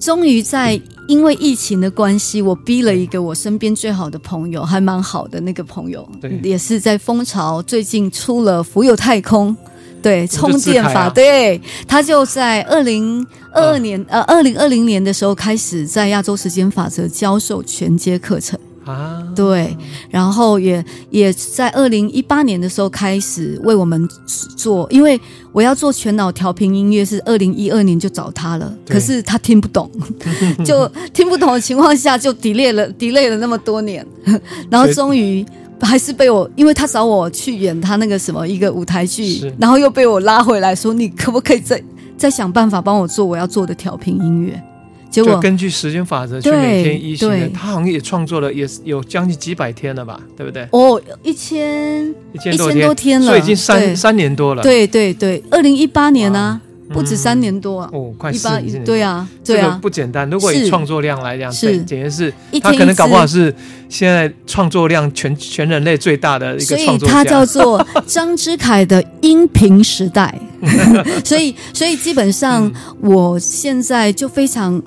终于在因为疫情的关系，我逼了一个我身边最好的朋友，还蛮好的那个朋友，也是在蜂巢最近出了浮游太空，对，充电法，对，他就在二零二二年呃二零二零年的时候开始在亚洲时间法则教授全阶课程。啊，对，然后也也在二零一八年的时候开始为我们做，因为我要做全脑调频音乐是二零一二年就找他了，可是他听不懂，<laughs> 就听不懂的情况下就 delay 了 delay 了那么多年，然后终于还是被我，因为他找我去演他那个什么一个舞台剧，然后又被我拉回来说，你可不可以再再想办法帮我做我要做的调频音乐？结果就根据时间法则去每天一新的，他好像也创作了，也是有将近几百天了吧，对不对？哦，一千一千多天，多天了，所以已经三三年多了。对对对，二零一八年呢、啊。不止三年多啊！哦，快四年。对啊，对啊，不简单。如果以创作量来讲，是简直是他可能搞不好是现在创作量全全人类最大的一个创作。所以他叫做张之凯的音频时代。<laughs> 所以，所以基本上我现在就非常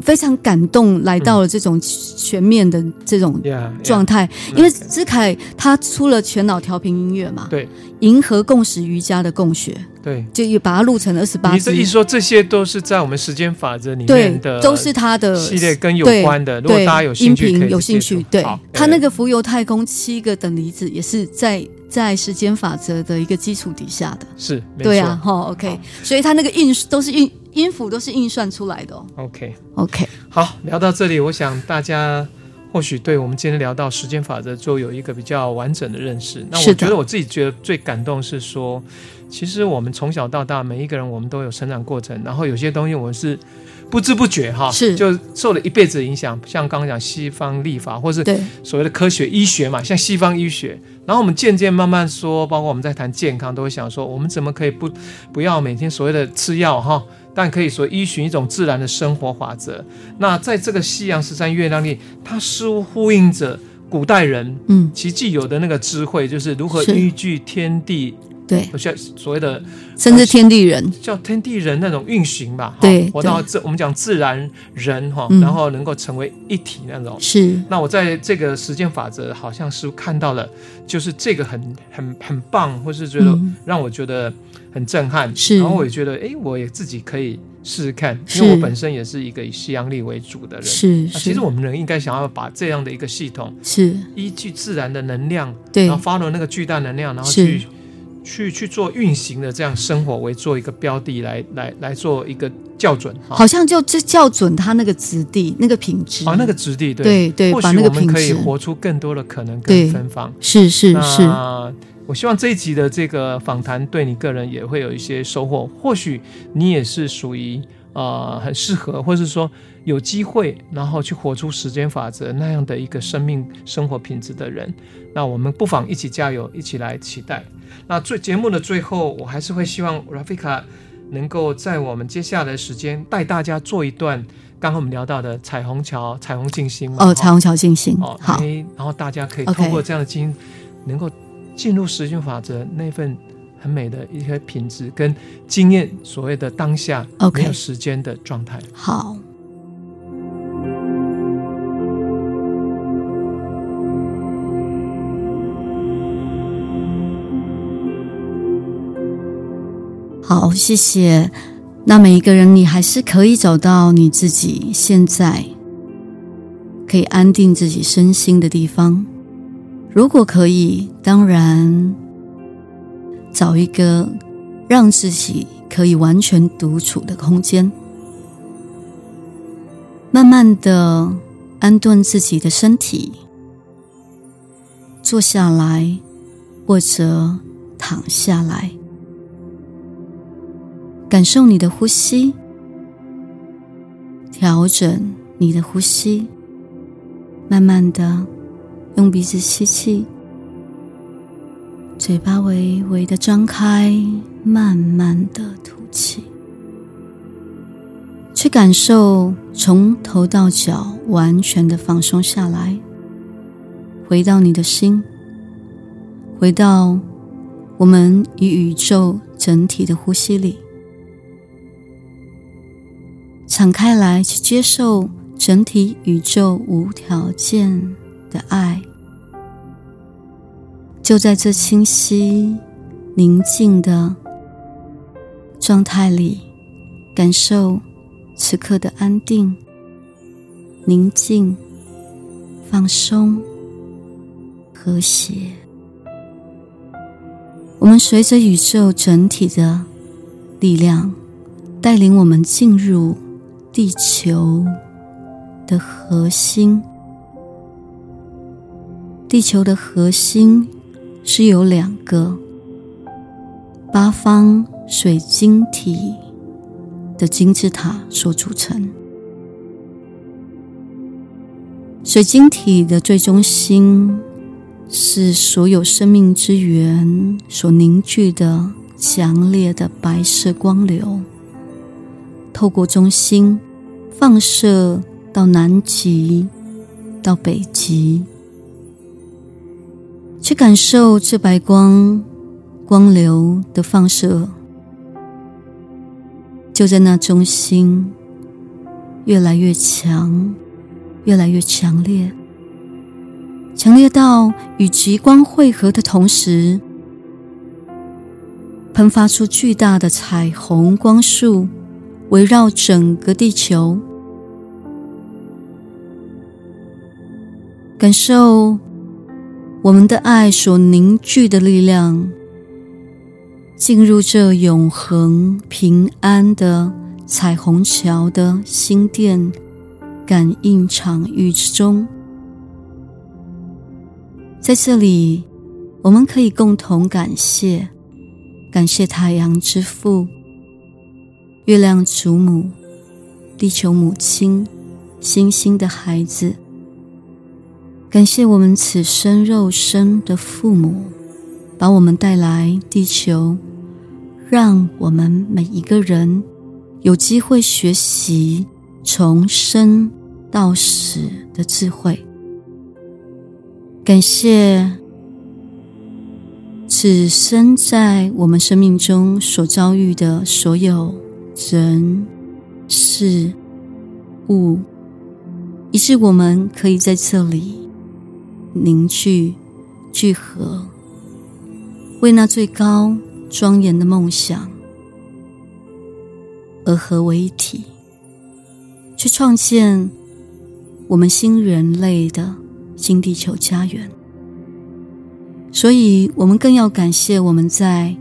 非常感动，来到了这种全面的这种状态。因为之凯他出了全脑调频音乐嘛，对，银河共识瑜伽的共学。对，就也把它录成二十八。你的意思说，这些都是在我们时间法则里面的，都是他的系列跟有关的。如果大家有兴趣，音频有兴趣，对，他那个浮游太空七个等离子也是在在时间法则的一个基础底下的。是，对啊，哈，OK，所以他那个印都是印音符都是运算出来的。OK，OK，好，聊到这里，我想大家或许对我们今天聊到时间法则就有一个比较完整的认识。那我觉得我自己觉得最感动是说。其实我们从小到大，每一个人我们都有成长过程，然后有些东西我们是不知不觉哈，是就受了一辈子的影响。像刚刚讲西方立法，或是所谓的科学医学嘛，像西方医学，然后我们渐渐慢慢说，包括我们在谈健康，都会想说，我们怎么可以不不要每天所谓的吃药哈，但可以说依循一种自然的生活法则。那在这个夕阳十三月亮历，它似乎呼应着古代人嗯，其既有的那个智慧，就是如何依据天地。对，像所谓的甚至天地人，叫天地人那种运行吧。对，活到这我们讲自然人哈，然后能够成为一体那种。是。那我在这个实践法则好像是看到了，就是这个很很很棒，或是觉得让我觉得很震撼。是。然后我也觉得，哎，我也自己可以。试试看，因为我本身也是一个以西洋历为主的人。是，是。其实我们人应该想要把这样的一个系统，是依据自然的能量，对，然后 follow 那个巨大能量，然后去去去做运行的这样生活为做一个标的来来来做一个校准。好像就就校准它那个质地那个品质啊，那个质地，对对对，或许我们可以活出更多的可能跟芬芳。是是是。我希望这一集的这个访谈对你个人也会有一些收获。或许你也是属于呃很适合，或是说有机会，然后去活出时间法则那样的一个生命生活品质的人。那我们不妨一起加油，一起来期待。那最节目的最后，我还是会希望 Rafika 能够在我们接下来的时间带大家做一段刚刚我们聊到的彩虹桥、彩虹静心哦，彩虹桥静心哦，好，然后大家可以通过这样的静心能够。进入时间法则那份很美的一些品质跟经验，所谓的当下没有时间的状态。好，好，谢谢。那每一个人，你还是可以找到你自己现在可以安定自己身心的地方。如果可以，当然找一个让自己可以完全独处的空间，慢慢的安顿自己的身体，坐下来或者躺下来，感受你的呼吸，调整你的呼吸，慢慢的。用鼻子吸气，嘴巴微微的张开，慢慢的吐气，去感受从头到脚完全的放松下来，回到你的心，回到我们与宇宙整体的呼吸里，敞开来去接受整体宇宙无条件的爱，就在这清晰、宁静的状态里，感受此刻的安定、宁静、放松、和谐。我们随着宇宙整体的力量，带领我们进入地球的核心。地球的核心是由两个八方水晶体的金字塔所组成。水晶体的最中心是所有生命之源所凝聚的强烈的白色光流，透过中心放射到南极，到北极。去感受这白光光流的放射，就在那中心，越来越强，越来越强烈，强烈到与极光汇合的同时，喷发出巨大的彩虹光束，围绕整个地球，感受。我们的爱所凝聚的力量，进入这永恒平安的彩虹桥的心电感应场域之中。在这里，我们可以共同感谢，感谢太阳之父、月亮祖母、地球母亲、星星的孩子。感谢我们此生肉身的父母，把我们带来地球，让我们每一个人有机会学习从生到死的智慧。感谢此生在我们生命中所遭遇的所有人事物，以致我们可以在这里凝聚聚合，为那最高庄严的梦想而合为一体，去创建我们新人类的新地球家园。所以，我们更要感谢我们在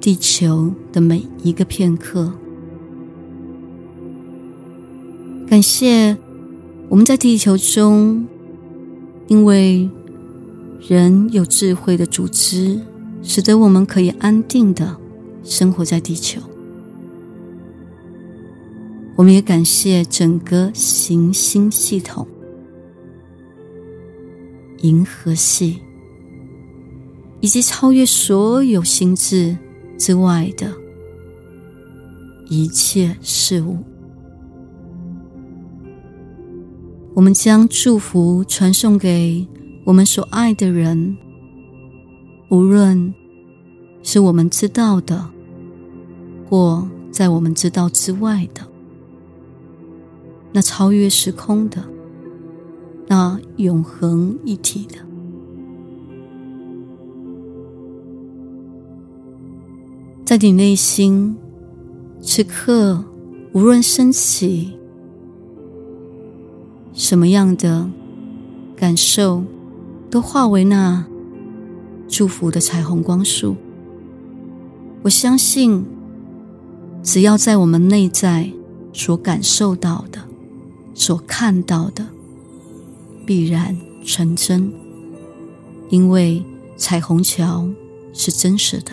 地球的每一个片刻，感谢我们在地球中，因为人有智慧的组织，使得我们可以安定的生活在地球。我们也感谢整个行星系统。银河系，以及超越所有星质之外的一切事物，我们将祝福传送给我们所爱的人，无论是我们知道的，或在我们知道之外的，那超越时空的。那永恒一体的，你内心，此刻无论升起什么样的感受，都化为那祝福的彩虹光束。我相信，只要在我们内在所感受到的、所看到的。必然成真，因为彩虹桥是真实的，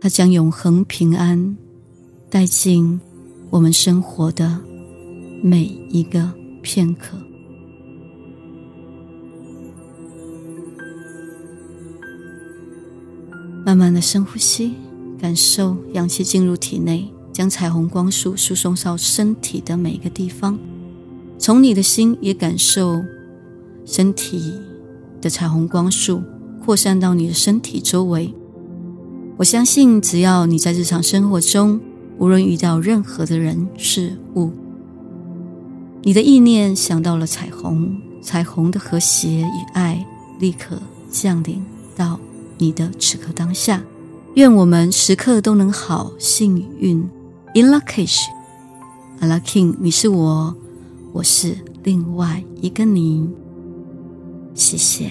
它将永恒平安带进我们生活的每一个片刻。慢慢的深呼吸，感受氧气进入体内。将彩虹光束输送到身体的每一个地方，从你的心也感受身体的彩虹光束扩散到你的身体周围。我相信，只要你在日常生活中，无论遇到任何的人事物，你的意念想到了彩虹，彩虹的和谐与爱立刻降临到你的此刻当下。愿我们时刻都能好幸运。In lak'ech，Allah King，你是我，我是另外一个你。谢谢。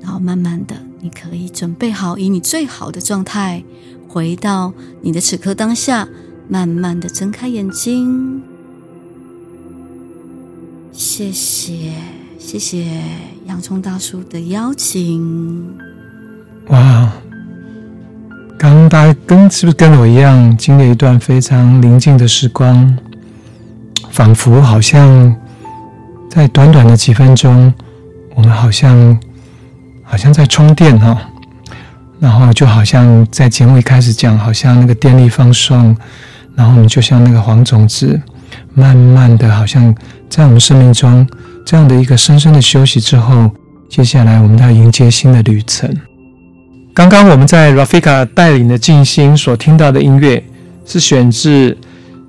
然后慢慢的，你可以准备好，以你最好的状态回到你的此刻当下，慢慢的睁开眼睛。谢谢，谢谢洋葱大叔的邀请。哇。刚刚大家跟是不是跟我一样经历一段非常宁静的时光？仿佛好像在短短的几分钟，我们好像好像在充电哈，然后就好像在节目一开始讲，好像那个电力放送，然后我们就像那个黄种子，慢慢的好像在我们生命中这样的一个深深的休息之后，接下来我们要迎接新的旅程。刚刚我们在 Rafika 带领的静心所听到的音乐，是选自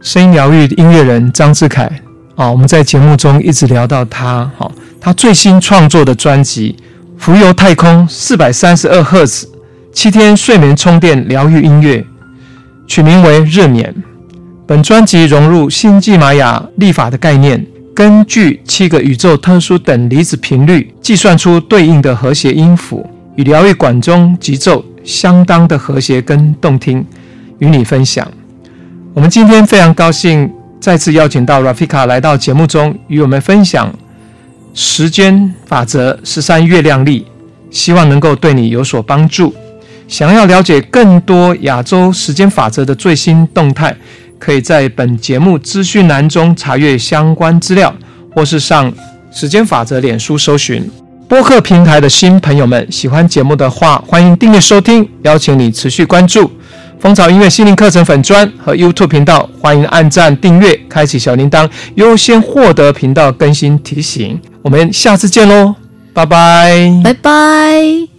声音疗愈音乐人张志凯啊。我们在节目中一直聊到他，好，他最新创作的专辑《浮游太空四百三十二赫兹七天睡眠充电疗愈音乐》，取名为《日眠》。本专辑融入星际玛雅历法的概念，根据七个宇宙特殊等离子频率，计算出对应的和谐音符。与疗愈管中节奏相当的和谐跟动听，与你分享。我们今天非常高兴再次邀请到 Rafika 来到节目中，与我们分享时间法则十三月亮历，希望能够对你有所帮助。想要了解更多亚洲时间法则的最新动态，可以在本节目资讯栏中查阅相关资料，或是上时间法则脸书搜寻。播客平台的新朋友们，喜欢节目的话，欢迎订阅收听，邀请你持续关注蜂巢音乐心灵课程粉砖和 YouTube 频道，欢迎按赞订阅，开启小铃铛，优先获得频道更新提醒。我们下次见喽拜拜。拜拜。